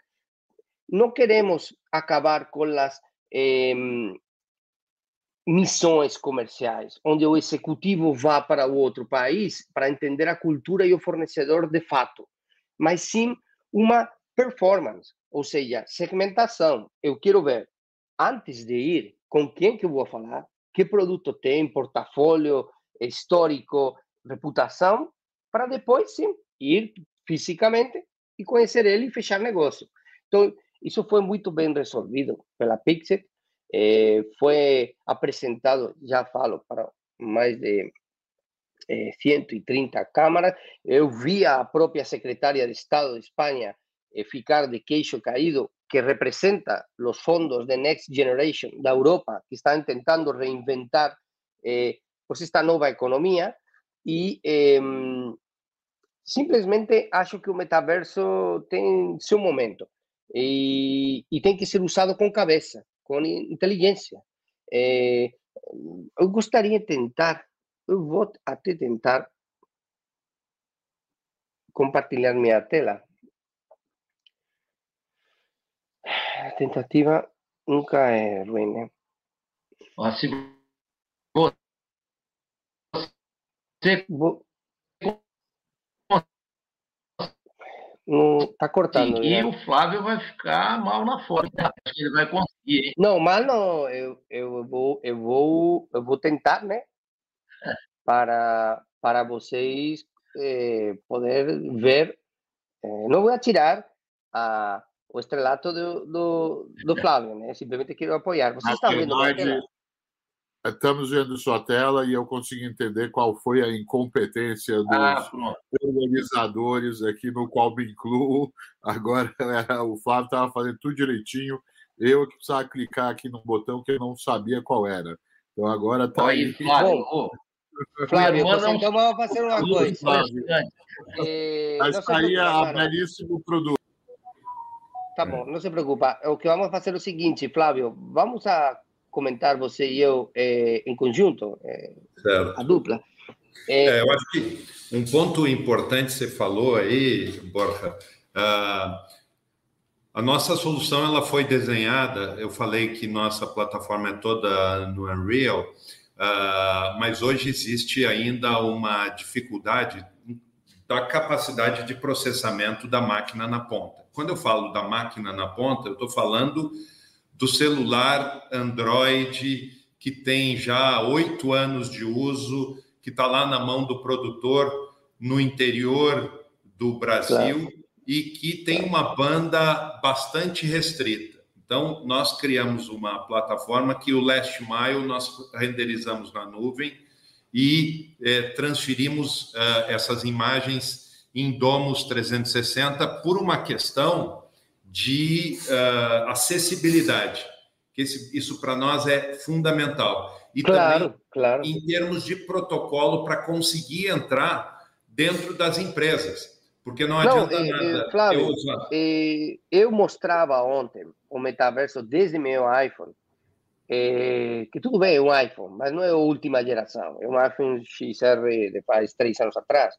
Não queremos acabar com as eh, missões comerciais, onde o executivo vá para outro país para entender a cultura e o fornecedor de fato, mas sim uma performance, ou seja, segmentação. Eu quero ver, antes de ir, com quem que vou falar, que produto tem, portfólio, histórico, reputação, para depois sim ir fisicamente e conhecer ele e fechar negócio. Então, isso foi muito bem resolvido pela Pixel eh, foi apresentado, já falo, para mais de eh, 130 câmaras. Eu vi a própria secretária de Estado de Espanha eh, ficar de queixo caído, que representa os fondos de Next Generation da Europa, que estão tentando reinventar eh, pues esta nova economia. E eh, simplesmente acho que o metaverso tem seu momento e, e tem que ser usado com cabeça com inteligência. É, eu gostaria de tentar, eu vou até tentar tela. A tentativa nunca é ruim, né? Se você. Não, tá cortando. Sim, e o Flávio vai ficar mal na foto. Acho que ele vai conseguir. Hein? Não, mal não. Eu, eu, vou, eu, vou, eu vou tentar, né? É. Para, para vocês eh, poder ver. Eh, não vou atirar a, o estrelato do, do, do Flávio, né? Simplesmente quero apoiar. Você está vendo? Verdade, estamos vendo sua tela e eu consigo entender qual foi a incompetência dos ah, organizadores aqui, no qual me incluo. Agora, o Flávio estava fazendo tudo direitinho. Eu que precisava clicar aqui no botão que eu não sabia qual era. Então agora está aí. Flávio, Flávio você, então vamos fazer uma coisa. Flávio. É, Mas aí a belíssimo produto. Tá bom, não se preocupa. O que vamos fazer é o seguinte, Flávio, vamos a comentar você e eu é, em conjunto, é, a dupla. É, eu acho que um ponto importante você falou aí, Borja, uh, a nossa solução ela foi desenhada. Eu falei que nossa plataforma é toda no Unreal. Uh, mas hoje existe ainda uma dificuldade da capacidade de processamento da máquina na ponta. Quando eu falo da máquina na ponta, eu estou falando do celular Android que tem já oito anos de uso, que está lá na mão do produtor no interior do Brasil claro. e que tem uma banda bastante restrita. Então, nós criamos uma plataforma que o Last Mile nós renderizamos na nuvem e é, transferimos uh, essas imagens em Domus 360 por uma questão de uh, acessibilidade, que esse, isso para nós é fundamental. E claro, também claro. em termos de protocolo para conseguir entrar dentro das empresas. Porque não adianta não, nada. Flávio, eu, usar... eu mostrava ontem o metaverso desde meu iPhone é, que tudo bem, é um iPhone, mas não é a última geração. É um iPhone XR de faz três anos atrás.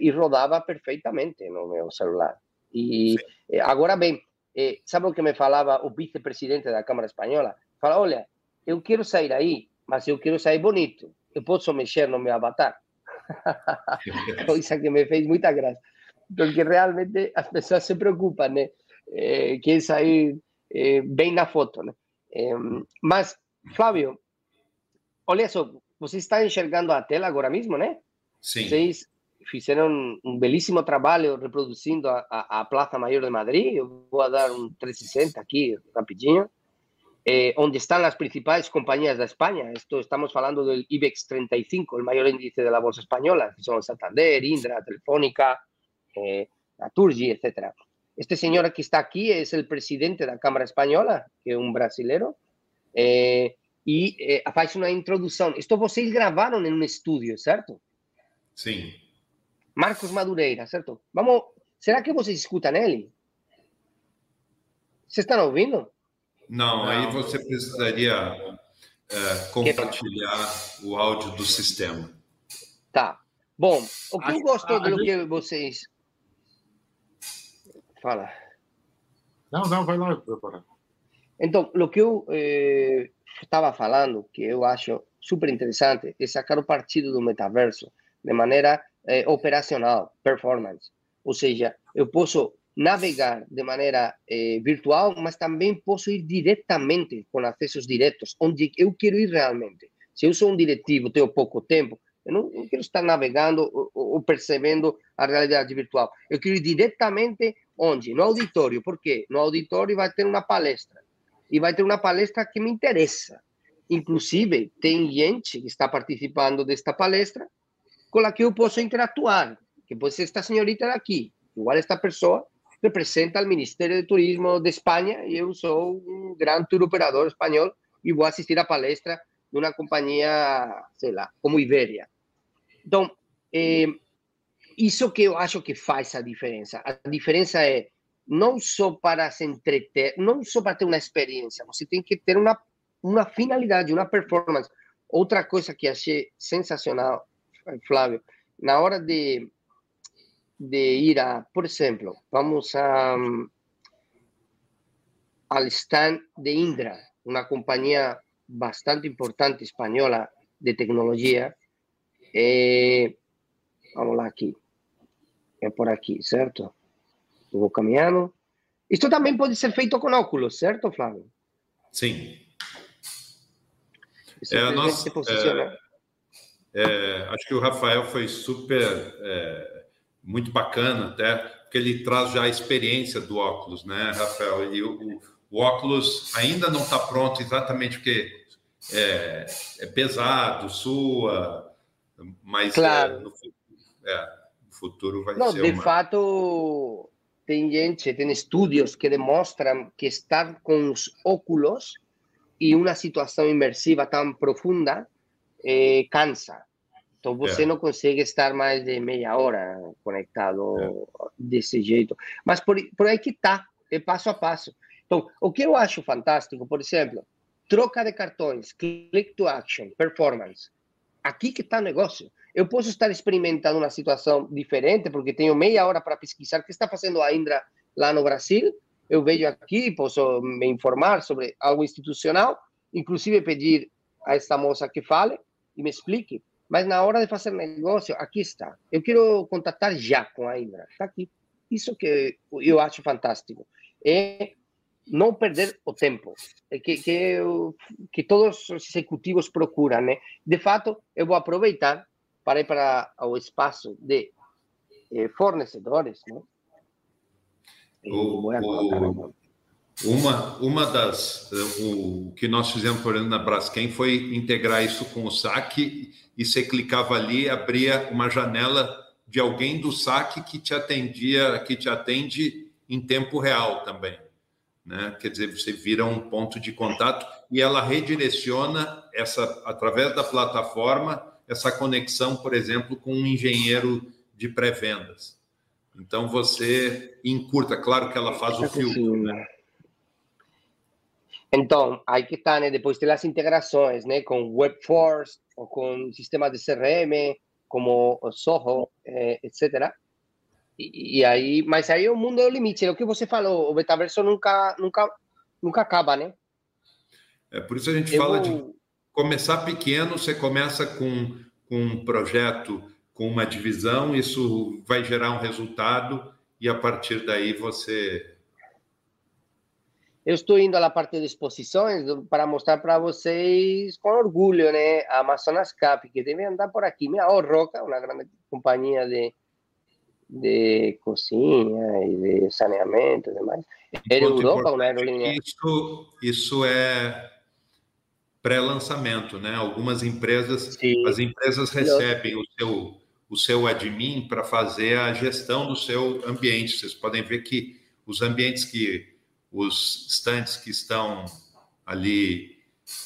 E rodava perfeitamente no meu celular. E Sim. agora bem, é, sabe o que me falava o vice-presidente da Câmara Espanhola? Fala, olha, eu quero sair aí, mas eu quero sair bonito. Eu posso mexer no meu avatar? Coisa que me fez muita graça. Porque realmente as pessoas se preocupam, né? É, quer sair é, bem na foto, né? É, mas, Flávio, olha só, você está enxergando a tela agora mesmo, né? Sim. Vocês fizeram um belíssimo trabalho reproduzindo a, a, a Plaza Maior de Madrid. Eu vou dar um 360 aqui, rapidinho. Eh, onde están as principais compañías da España. Esto estamos falando do IBEX 35, o maior índice da bolsa española, que son Santander, Indra, Telefónica, eh, Naturgy, etc. Este señor que está aquí es el presidente da Cámara Española, que é un brasilero, eh, e eh, faz uma introdução. Isto vocês gravaram em um estúdio, certo? Sim. Marcos Madureira, certo? Vamos. Será que vocês escutam ele? Vocês estão ouvindo? Não, Não. aí você precisaria é, compartilhar que... o áudio do sistema. Tá. Bom, o que a, eu gosto do gente... que vocês Fala. Não, não, vai lá. Então, o que eu eh, estava falando, que eu acho super interessante, é sacar o partido do metaverso de maneira eh, operacional, performance. Ou seja, eu posso navegar de maneira eh, virtual, mas também posso ir diretamente com acessos diretos, onde eu quero ir realmente. Se eu sou um diretivo, tenho pouco tempo, eu não, não quero estar navegando ou, ou, percebendo a realidade virtual. Eu quero ir diretamente onde? No auditório. Por quê? No auditório vai ter uma palestra. E vai ter uma palestra que me interessa. Inclusive, tem gente que está participando desta palestra com a que eu posso interatuar. Que pode ser esta senhorita daqui. Igual esta pessoa representa o Ministério de Turismo de Espanha e eu sou um grande tour operador espanhol e vou assistir a palestra de uma companhia, sei lá, como Iberia. Então, eh, isso que eu acho que faz a diferença. A diferença é não só para se entreter, não só para ter uma experiência, você tem que ter uma, uma finalidade, uma performance. Outra coisa que achei sensacional, Flávio, na hora de, de ir a, por exemplo, vamos a, al stand de Indra, uma companhia bastante importante espanhola de tecnologia. Eh, vamos lá aqui. É por aqui, certo? Eu vou caminhando. Isto também pode ser feito com óculos, certo, Flávio? Sim. É, nós, é, é, acho que o Rafael foi super, é, muito bacana até, porque ele traz já a experiência do óculos, né, Rafael? E o, o óculos ainda não está pronto exatamente porque é, é pesado, sua, mas é, claro. no, é, futuro vai não, ser. De uma... fato, tem gente, tem estudos que demonstram que estar com os óculos e uma situação imersiva tão profunda eh, cansa. Então você é. não consegue estar mais de meia hora conectado é. desse jeito. Mas por, por aí que está, é passo a passo. Então, o que eu acho fantástico, por exemplo, troca de cartões, click to action, performance. Aqui que está o negócio. Eu posso estar experimentando uma situação diferente, porque tenho meia hora para pesquisar o que está fazendo a Indra lá no Brasil. Eu vejo aqui, posso me informar sobre algo institucional, inclusive pedir a esta moça que fale, e me explique. Mas na hora de fazer negócio, aqui está. Eu quero contatar já com a Indra. Está aqui. Isso que eu acho fantástico. É não perder o tempo, é que, que, que todos os executivos procuram. Né? De fato, eu vou aproveitar para ir para o espaço de eh, fornecedores. Né? O, o, uma, uma das. O que nós fizemos, por exemplo, na Braskem foi integrar isso com o saque e você clicava ali, abria uma janela de alguém do saque que te atendia, que te atende em tempo real também. Né? Quer dizer, você vira um ponto de contato e ela redireciona essa através da plataforma essa conexão, por exemplo, com um engenheiro de pré-vendas. Então você encurta, claro que ela faz o filtro, né? Então, aí que está, né? Depois tem as integrações, né? Com Webforce, ou com sistemas de CRM, como o Soho, eh, etc. E, e, aí, mas aí o mundo é o limite. É o que você falou, o metaverso nunca, nunca, nunca acaba, né? É por isso a gente Eu... fala de começar pequeno. Você começa com, com um projeto, com uma divisão, isso vai gerar um resultado e a partir daí você eu estou indo à parte de exposições para mostrar para vocês com orgulho, né, a Amazonas Cap, que deve andar por aqui. Minha Roca, uma grande companhia de, de cozinha e de saneamento e demais. É Europa, uma aerolínea. Isso, isso é pré-lançamento, né? Algumas empresas, Sim. as empresas recebem o seu, o seu admin para fazer a gestão do seu ambiente. Vocês podem ver que os ambientes que os estantes que estão ali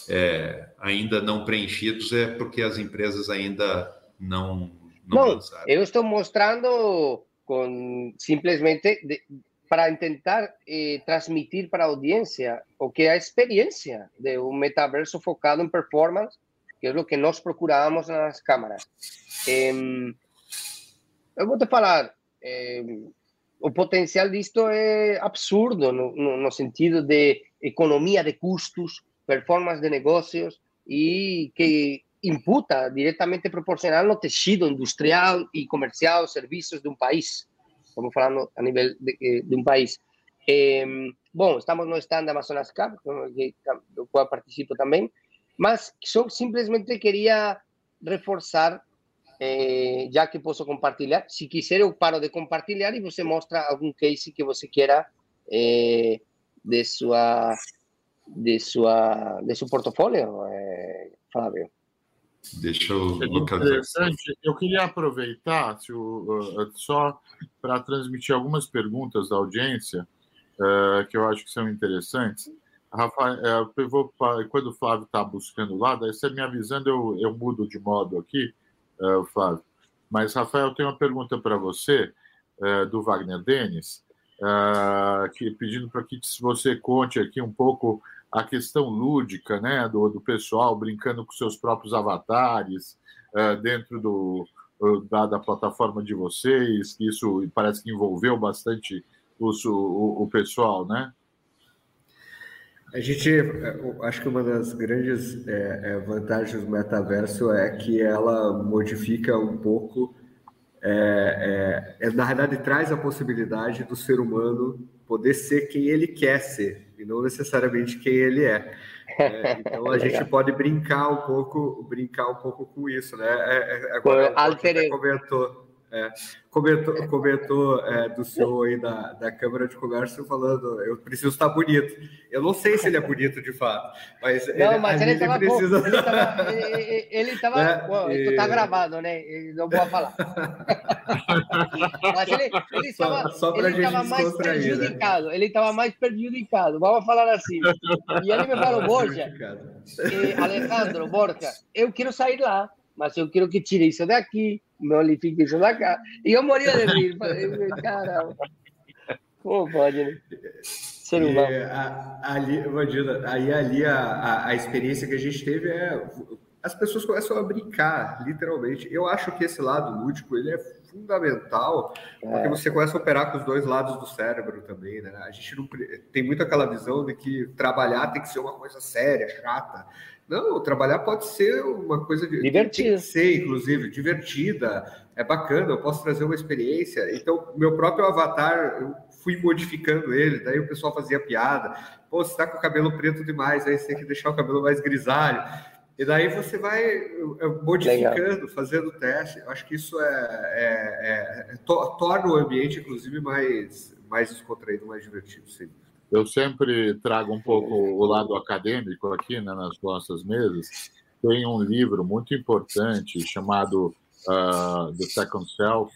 é, ainda não preenchidos é porque as empresas ainda não não, não lançaram. Eu estou mostrando com simplesmente de, para tentar eh, transmitir para a audiência o que é a experiência de um metaverso focado em performance, que é o que nós procuramos nas câmaras. Eh, eu vou te falar, eh, o potencial disto é absurdo no, no, no, sentido de economia de custos, performance de negócios e que imputa diretamente proporcional no tecido industrial e comercial, serviços de um país. Estamos falando a nível de, eh, de país. Eh, bom, estamos no stand da Amazonas Cup, do qual participo também, mas só simplesmente queria reforçar eh, já que posso compartilhar. Se quiser, eu paro de compartilhar e você mostra algum case que você queira eh, de sua de sua de seu portfólio, eh, Fábio. Deixa eu interessante. Eu queria aproveitar se o, só para transmitir algumas perguntas da audiência uh, que eu acho que são interessantes. Rafael, eu vou, quando o Flávio está buscando lá, daí você me avisando, eu, eu mudo de modo aqui uh, Flávio. Mas, Rafael, tem uma pergunta para você, uh, do Wagner Denis, que, pedindo para que você conte aqui um pouco a questão lúdica né, do, do pessoal brincando com seus próprios avatares dentro do, da, da, plataforma de vocês, que isso parece que envolveu bastante o, o, o pessoal, né? A gente, acho que uma das grandes é, é, vantagens do metaverso é que ela modifica um pouco, é, é, é, na verdade traz a possibilidade do ser humano poder ser quem ele quer ser e não necessariamente quem ele é. é então a gente pode brincar um pouco, brincar um pouco com isso, né? agora, Alter... comentou é, é, do senhor aí da, da Câmara de Comércio falando, eu preciso estar bonito. Eu não sei se ele é bonito de fato, mas. Não, ele, mas ele estava precisa... Ele estava. Ele, estava é, isso está gravado, né? Não vou falar. mas ele, ele estava. Só, só ele estava mais né? prejudicado. Né? Ele estava mais prejudicado. Vamos falar assim. E ele me falou, Borja, eh, Alejandro, Borja, eu quero sair lá, mas eu quero que tire isso daqui me olifique isso na cara. E eu moria de rir. Falei, caramba. Como pode, né? Ser humano. ali, imagina, aí ali a, a, a, experiência que a gente teve é as pessoas começam a brincar, literalmente. Eu acho que esse lado lúdico ele é fundamental, porque é. você começa a operar com os dois lados do cérebro também, né? A gente não tem muito aquela visão de que trabalhar tem que ser uma coisa séria, chata. Não, trabalhar pode ser uma coisa divertida, ser, inclusive, divertida, é bacana, eu posso trazer uma experiência. Então, meu próprio avatar, eu fui modificando ele, daí o pessoal fazia piada. Pô, você está com o cabelo preto demais, aí você tem que deixar o cabelo mais grisalho. E daí você vai é, modificando, Legal. fazendo teste. Eu acho que isso é, é, é to, torna o ambiente, inclusive, mais, mais descontraído, mais divertido. Sim. Eu sempre trago um pouco o lado acadêmico aqui né, nas nossas mesas. Tem um livro muito importante chamado uh, The Second Self.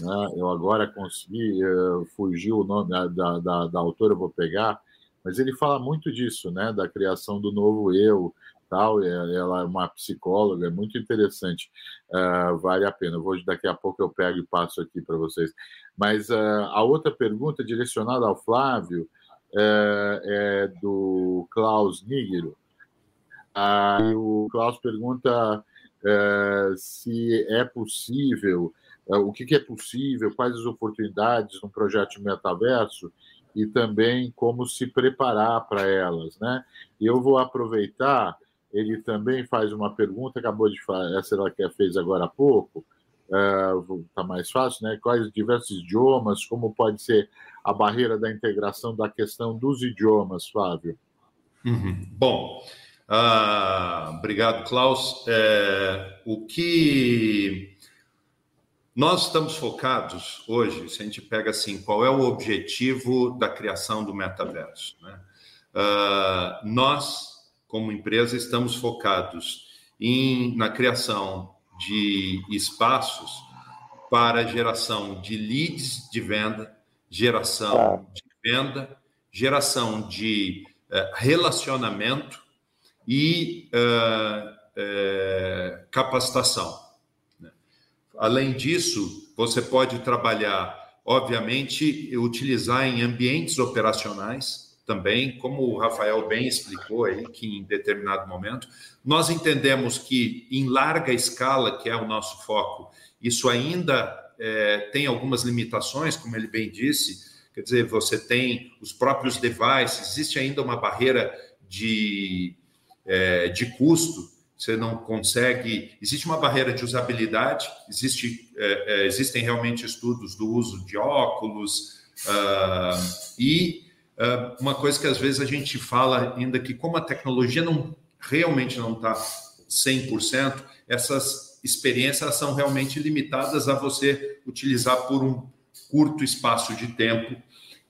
Né? Eu agora consegui uh, fugir o nome da, da, da autora, vou pegar, mas ele fala muito disso, né? da criação do novo eu, tal, ela é uma psicóloga, é muito interessante, uh, vale a pena. Daqui a pouco eu pego e passo aqui para vocês. Mas uh, a outra pergunta direcionada ao Flávio é do Klaus Nigro. o Klaus pergunta se é possível, o que, que é possível, quais as oportunidades no projeto de metaverso e também como se preparar para elas, né? E eu vou aproveitar ele também faz uma pergunta, acabou de falar, essa ela que fez agora há pouco, está é, mais fácil, né? Quais diversos idiomas, como pode ser a barreira da integração da questão dos idiomas, Flávio? Uhum. Bom, uh, obrigado, Klaus. É, o que nós estamos focados hoje, se a gente pega assim, qual é o objetivo da criação do metaverso? Né? Uh, nós como empresa, estamos focados em, na criação de espaços para geração de leads de venda, geração tá. de venda, geração de uh, relacionamento e uh, uh, capacitação. Né? Além disso, você pode trabalhar, obviamente, utilizar em ambientes operacionais também, como o Rafael bem explicou aí, que em determinado momento, nós entendemos que em larga escala, que é o nosso foco, isso ainda é, tem algumas limitações, como ele bem disse, quer dizer, você tem os próprios devices, existe ainda uma barreira de, é, de custo, você não consegue. Existe uma barreira de usabilidade, existe, é, é existem realmente estudos do uso de óculos uh, e uma coisa que às vezes a gente fala ainda que como a tecnologia não realmente não está 100%, essas experiências são realmente limitadas a você utilizar por um curto espaço de tempo.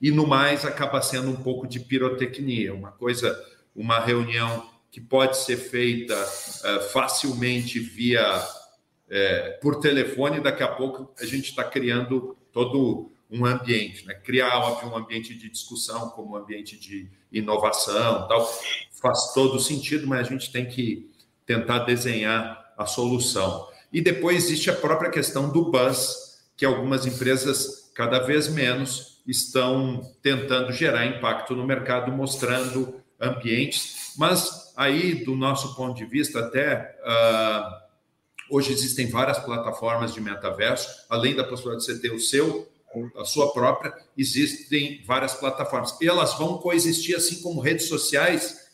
E no mais acaba sendo um pouco de pirotecnia, uma coisa, uma reunião que pode ser feita uh, facilmente via uh, por telefone, daqui a pouco a gente está criando todo um ambiente, né? criar óbvio, um ambiente de discussão como um ambiente de inovação, tal, faz todo sentido, mas a gente tem que tentar desenhar a solução. E depois existe a própria questão do buzz, que algumas empresas cada vez menos estão tentando gerar impacto no mercado, mostrando ambientes, mas aí do nosso ponto de vista até uh, hoje existem várias plataformas de metaverso, além da possibilidade de você ter o seu a sua própria, existem várias plataformas. E elas vão coexistir, assim como redes sociais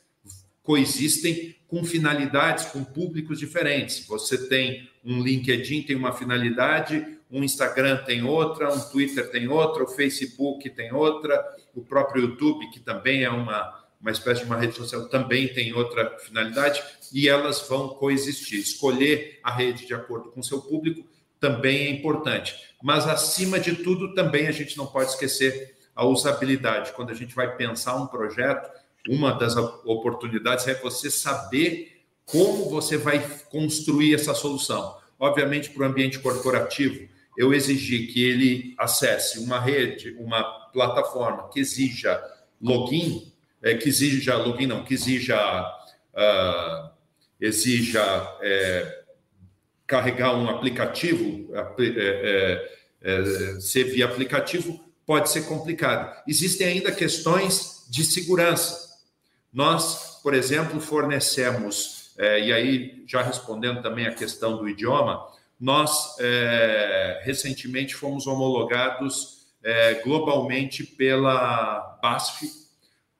coexistem com finalidades, com públicos diferentes. Você tem um LinkedIn, tem uma finalidade, um Instagram tem outra, um Twitter tem outra, o Facebook tem outra, o próprio YouTube, que também é uma, uma espécie de uma rede social, também tem outra finalidade, e elas vão coexistir. Escolher a rede de acordo com seu público também é importante. Mas, acima de tudo, também a gente não pode esquecer a usabilidade. Quando a gente vai pensar um projeto, uma das oportunidades é você saber como você vai construir essa solução. Obviamente, para o ambiente corporativo, eu exigi que ele acesse uma rede, uma plataforma que exija login, é, que exija login, não, que exija, uh, exija é, carregar um aplicativo, é, é, é, ser via aplicativo, pode ser complicado. Existem ainda questões de segurança. Nós, por exemplo, fornecemos é, e aí já respondendo também a questão do idioma, nós é, recentemente fomos homologados globalmente pela BASF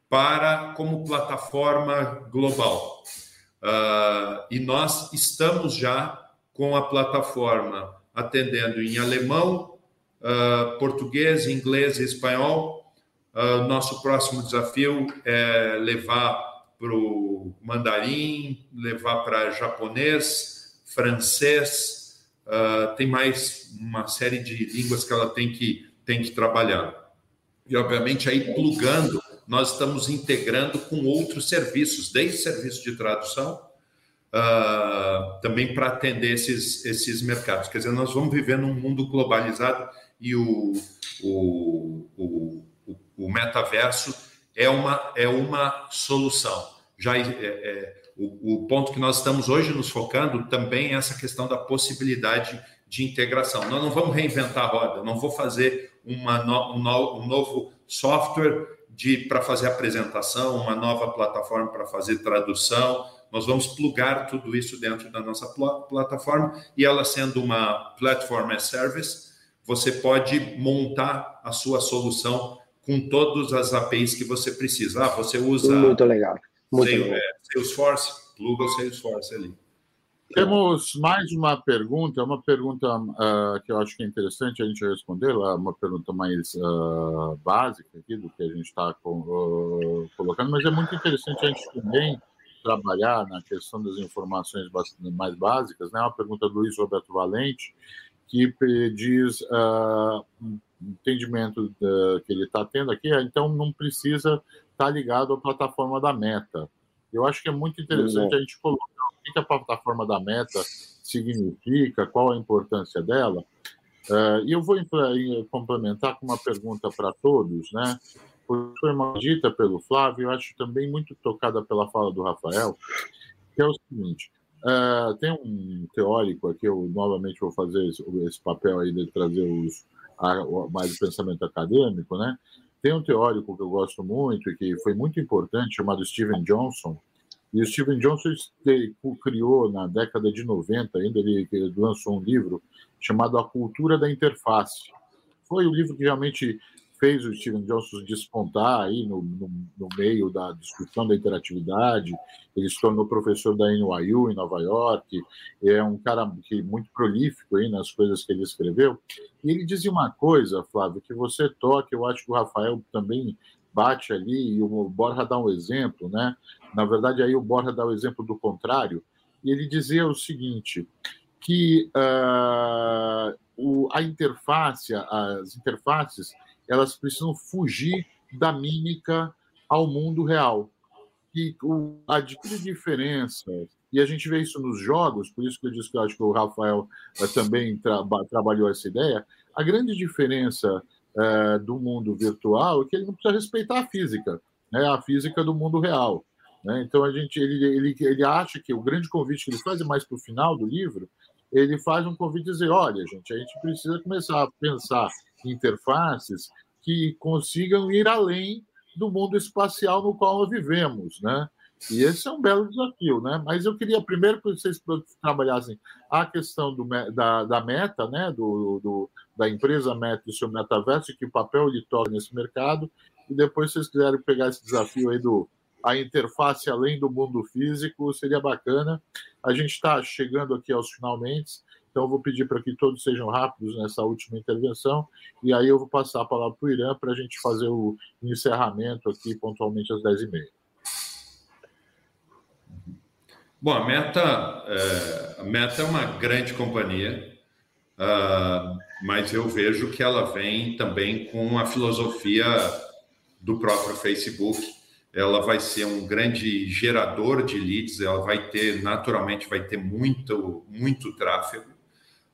para como plataforma global. Uh, e nós estamos já com a plataforma atendendo em alemão, uh, português, inglês e espanhol. Uh, nosso próximo desafio é levar para o mandarim, levar para japonês, francês, uh, tem mais uma série de línguas que ela tem que, tem que trabalhar. E, obviamente, aí plugando nós estamos integrando com outros serviços, desde serviço de tradução, uh, também para atender esses, esses mercados. Quer dizer, nós vamos viver num mundo globalizado e o, o, o, o metaverso é uma, é uma solução. Já é, é, o, o ponto que nós estamos hoje nos focando também é essa questão da possibilidade de integração. Nós não vamos reinventar a roda, não vou fazer uma no, um, no, um novo software para fazer apresentação, uma nova plataforma para fazer tradução. Nós vamos plugar tudo isso dentro da nossa pl plataforma e ela sendo uma platform as service, você pode montar a sua solução com todas as APIs que você precisa. Ah, você usa muito legal, muito Salesforce, legal. Salesforce, pluga o Salesforce ali. Temos mais uma pergunta, uma pergunta uh, que eu acho que é interessante a gente responder, uma pergunta mais uh, básica aqui do que a gente está uh, colocando, mas é muito interessante a gente também trabalhar na questão das informações mais básicas. Né? Uma pergunta do Luiz Roberto Valente, que diz entendimento que ele está tendo aqui, então não precisa estar tá ligado à plataforma da Meta. Eu acho que é muito interessante a gente colocar o que a plataforma da Meta significa, qual a importância dela. Uh, e eu vou complementar com uma pergunta para todos, né? Foi uma dita pelo Flávio, eu acho também muito tocada pela fala do Rafael, que é o seguinte: uh, tem um teórico aqui, eu novamente vou fazer esse, esse papel aí de trazer os, a, mais o pensamento acadêmico, né? Tem um teórico que eu gosto muito e que foi muito importante, chamado Steven Johnson, e o Steven Johnson criou na década de 90, ainda ele lançou um livro chamado A Cultura da Interface. Foi o livro que realmente fez o Steven Johnson despontar aí no, no, no, meio da discussão da interatividade. Ele se tornou professor da NYU em Nova York. É um cara que muito prolífico aí nas coisas que ele escreveu. E ele dizia uma coisa, Flávio, que você toca, eu acho que o Rafael também bate ali, e o Borja dá um exemplo, né? Na verdade, aí o Borja dá o exemplo do contrário, e ele dizia o seguinte, que uh, o, a interface, as interfaces, elas precisam fugir da mímica ao mundo real. E o, adquire diferença, e a gente vê isso nos jogos, por isso que eu disse que eu acho que o Rafael uh, também tra trabalhou essa ideia, a grande diferença é, do mundo virtual é que ele não precisa respeitar a física, né, a física do mundo real. Né? Então a gente ele, ele, ele acha que o grande convite que ele faz mais para o final do livro, ele faz um convite dizer, olha, gente, a gente precisa começar a pensar interfaces que consigam ir além do mundo espacial no qual nós vivemos, né? E esse é um belo desafio, né? Mas eu queria primeiro que vocês trabalhassem a questão do, da, da meta, né? Do, do, da empresa meta e seu metaverso, que papel ele toca nesse mercado. E depois, vocês quiserem pegar esse desafio aí do a interface além do mundo físico, seria bacana. A gente está chegando aqui aos finalmente, então eu vou pedir para que todos sejam rápidos nessa última intervenção, e aí eu vou passar a palavra para o Irã para a gente fazer o encerramento aqui pontualmente às 10h30. Bom, a Meta, é, a Meta é uma grande companhia, uh, mas eu vejo que ela vem também com a filosofia do próprio Facebook. Ela vai ser um grande gerador de leads, ela vai ter, naturalmente, vai ter muito, muito tráfego,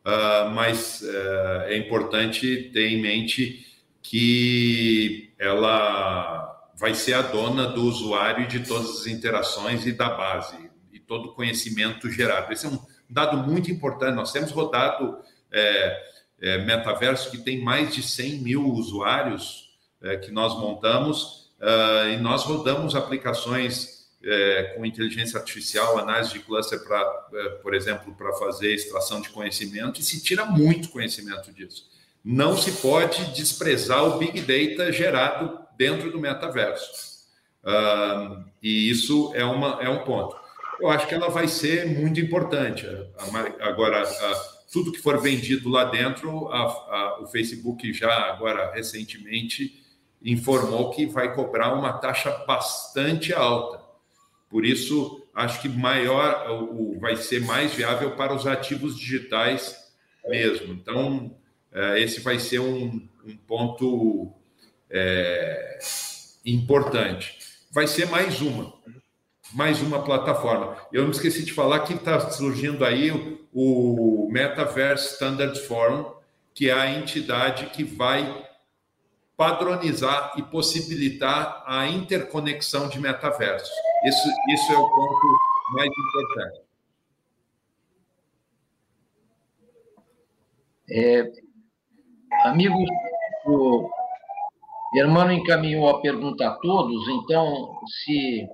uh, mas uh, é importante ter em mente que ela vai ser a dona do usuário e de todas as interações e da base todo o conhecimento gerado. Esse é um dado muito importante. Nós temos rodado é, é, metaverso que tem mais de 100 mil usuários é, que nós montamos uh, e nós rodamos aplicações é, com inteligência artificial, análise de cluster, para, é, por exemplo, para fazer extração de conhecimento, e se tira muito conhecimento disso. Não se pode desprezar o Big Data gerado dentro do metaverso. E isso é, uma, é um ponto. Eu acho que ela vai ser muito importante. Agora, tudo que for vendido lá dentro, a, a, o Facebook já agora recentemente informou que vai cobrar uma taxa bastante alta. Por isso, acho que maior o, vai ser mais viável para os ativos digitais mesmo. Então, é, esse vai ser um, um ponto é, importante. Vai ser mais uma, mais uma plataforma. Eu não esqueci de falar que está surgindo aí o Metaverse Standards Forum, que é a entidade que vai padronizar e possibilitar a interconexão de metaversos. Isso, isso é o ponto mais importante. É, amigos, o Hermano encaminhou a pergunta a todos, então, se,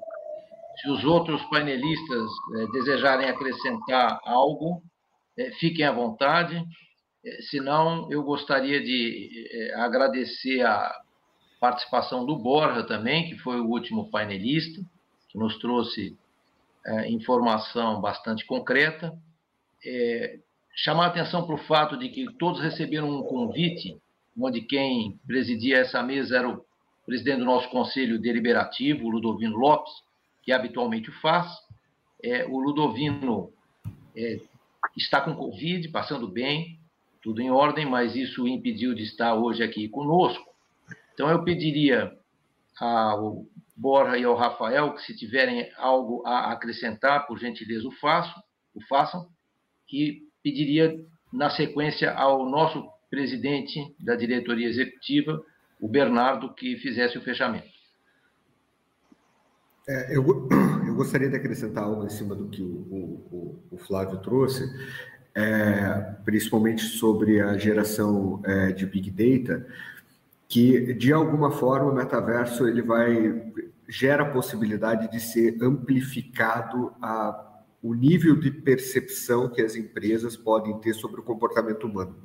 se os outros panelistas é, desejarem acrescentar algo, é, fiquem à vontade. É, se não, eu gostaria de é, agradecer a participação do Borja também, que foi o último painelista, nos trouxe é, informação bastante concreta. É, chamar a atenção para o fato de que todos receberam um convite, onde quem presidia essa mesa era o presidente do nosso conselho deliberativo, Ludovino Lopes, que habitualmente o faz. É, o Ludovino é, está com Covid, passando bem, tudo em ordem, mas isso o impediu de estar hoje aqui conosco. Então, eu pediria ao Borja e ao Rafael que, se tiverem algo a acrescentar, por gentileza, o, faço, o façam, e pediria, na sequência, ao nosso presidente da diretoria executiva, o Bernardo, que fizesse o fechamento. É, eu, eu, gostaria de acrescentar algo em cima do que o, o, o Flávio trouxe, é, principalmente sobre a geração é, de Big Data, que de alguma forma o metaverso ele vai gera a possibilidade de ser amplificado a o nível de percepção que as empresas podem ter sobre o comportamento humano.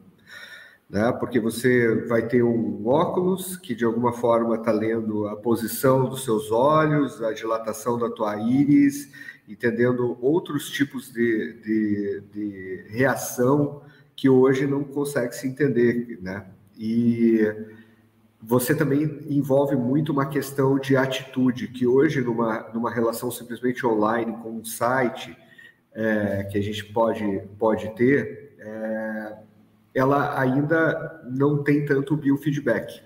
Né? Porque você vai ter um óculos que de alguma forma está lendo a posição dos seus olhos, a dilatação da tua íris, entendendo outros tipos de, de, de reação que hoje não consegue se entender, né? E você também envolve muito uma questão de atitude, que hoje, numa, numa relação simplesmente online com um site é, que a gente pode, pode ter, é, ela ainda não tem tanto biofeedback.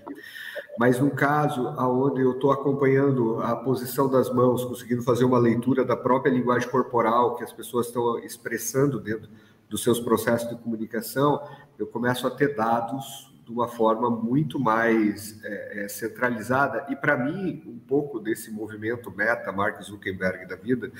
Mas no caso onde eu estou acompanhando a posição das mãos, conseguindo fazer uma leitura da própria linguagem corporal que as pessoas estão expressando dentro dos seus processos de comunicação, eu começo a ter dados de uma forma muito mais é, é, centralizada. E para mim, um pouco desse movimento meta, Mark Zuckerberg da vida,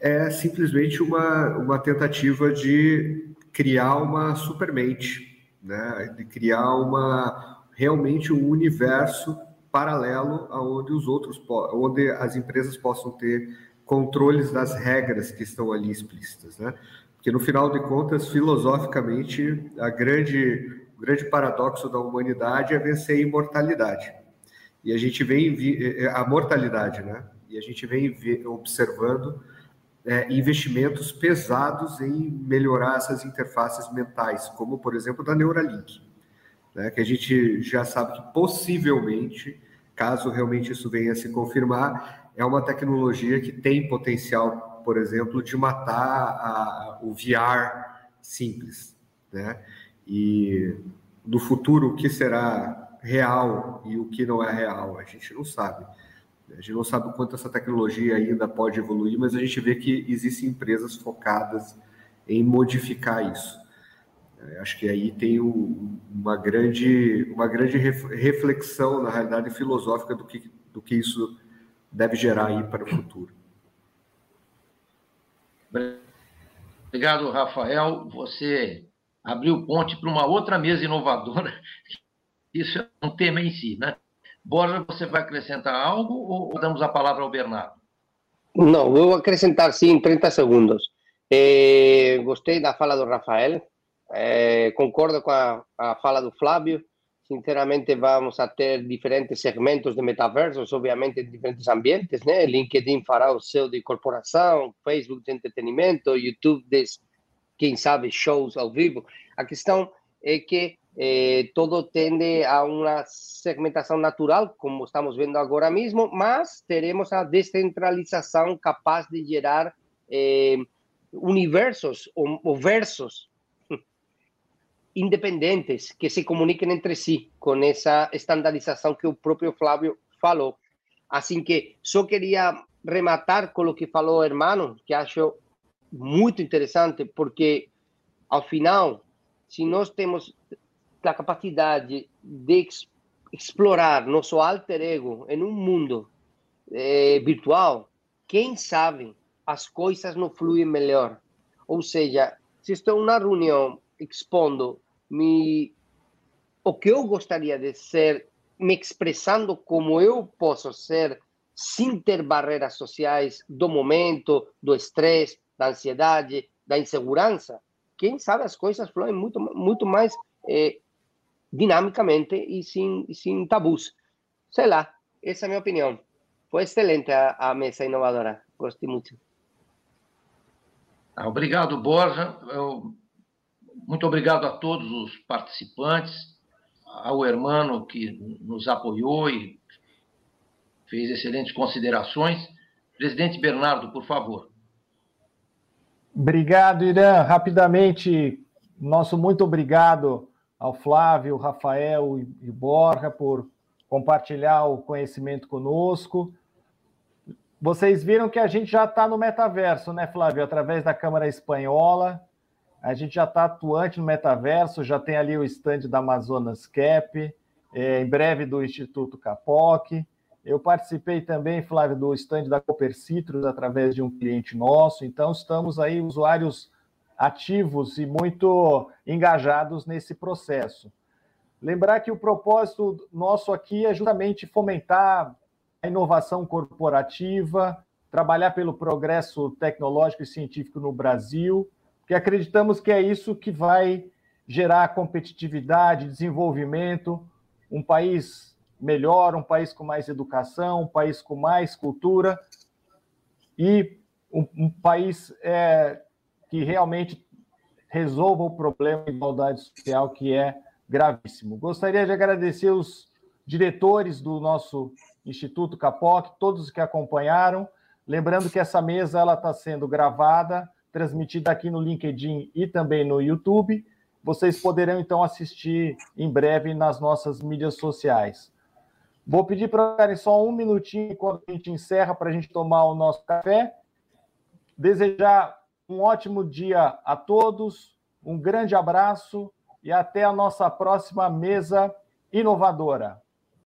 é simplesmente uma, uma tentativa de criar uma supermente, né? de criar uma realmente um universo paralelo aonde os outros, onde as empresas possam ter controles das regras que estão ali explícitas, né? Porque no final de contas, filosoficamente, a grande o grande paradoxo da humanidade é vencer a imortalidade. E a gente vem eh, eh, a mortalidade, né? E a gente vem observando é, investimentos pesados em melhorar essas interfaces mentais, como por exemplo da Neuralink, né? Que a gente já sabe que possivelmente, caso realmente isso venha a se confirmar, é uma tecnologia que tem potencial, por exemplo, de matar a, o VR simples, né? E no futuro, o que será real e o que não é real, a gente não sabe. A gente não sabe o quanto essa tecnologia ainda pode evoluir, mas a gente vê que existem empresas focadas em modificar isso. Eu acho que aí tem uma grande, uma grande reflexão, na realidade, filosófica do que, do que isso deve gerar aí para o futuro. Obrigado, Rafael. Você abriu ponte para uma outra mesa inovadora. Isso é um tema em si, né? Borja, você vai acrescentar algo ou damos a palavra ao Bernardo? Não, vou acrescentar sim em 30 segundos. É, gostei da fala do Rafael, é, concordo com a, a fala do Flávio. Sinceramente, vamos a ter diferentes segmentos de metaversos, obviamente, em diferentes ambientes, né? LinkedIn fará o seu de corporação, Facebook de entretenimento, YouTube de, quem sabe, shows ao vivo. A questão é que eh, todo tende a uma segmentação natural, como estamos vendo agora mesmo, mas teremos a descentralização capaz de gerar eh, universos ou, ou versos independentes que se comuniquem entre si com essa estandarização que o próprio Flávio falou. Assim que só queria rematar com o que falou o irmão, que acho muito interessante, porque ao final, se nós temos a capacidade de explorar nosso alter ego em um mundo eh, virtual, quem sabe as coisas não fluem melhor. Ou seja, se estou na reunião expondo me, o que eu gostaria de ser, me expressando como eu posso ser, sem ter barreiras sociais do momento, do estresse, da ansiedade, da insegurança, quem sabe as coisas fluem muito, muito mais eh, dinamicamente e sem, sem tabus. Sei lá, essa é a minha opinião. Foi excelente a, a mesa inovadora, gostei muito. Ah, obrigado, Borja. Eu, muito obrigado a todos os participantes, ao hermano que nos apoiou e fez excelentes considerações. Presidente Bernardo, por favor. Obrigado, Irã. Rapidamente, nosso muito obrigado ao Flávio, Rafael e Borja por compartilhar o conhecimento conosco. Vocês viram que a gente já está no metaverso, né, Flávio? Através da Câmara Espanhola. A gente já está atuante no metaverso, já tem ali o estande da Amazonas Cap, é, em breve do Instituto Capoc. Eu participei também, Flávio, do estande da Cooper Citrus através de um cliente nosso. Então, estamos aí, usuários ativos e muito engajados nesse processo. Lembrar que o propósito nosso aqui é justamente fomentar a inovação corporativa, trabalhar pelo progresso tecnológico e científico no Brasil, porque acreditamos que é isso que vai gerar competitividade, desenvolvimento, um país melhor, um país com mais educação, um país com mais cultura e um, um país é, que realmente resolva o problema de igualdade social, que é gravíssimo. Gostaria de agradecer os diretores do nosso Instituto Capoc, todos que acompanharam. Lembrando que essa mesa ela está sendo gravada, transmitida aqui no LinkedIn e também no YouTube. Vocês poderão então assistir em breve nas nossas mídias sociais. Vou pedir para ficarem só um minutinho quando a gente encerra para a gente tomar o nosso café. Desejar um ótimo dia a todos, um grande abraço e até a nossa próxima mesa inovadora.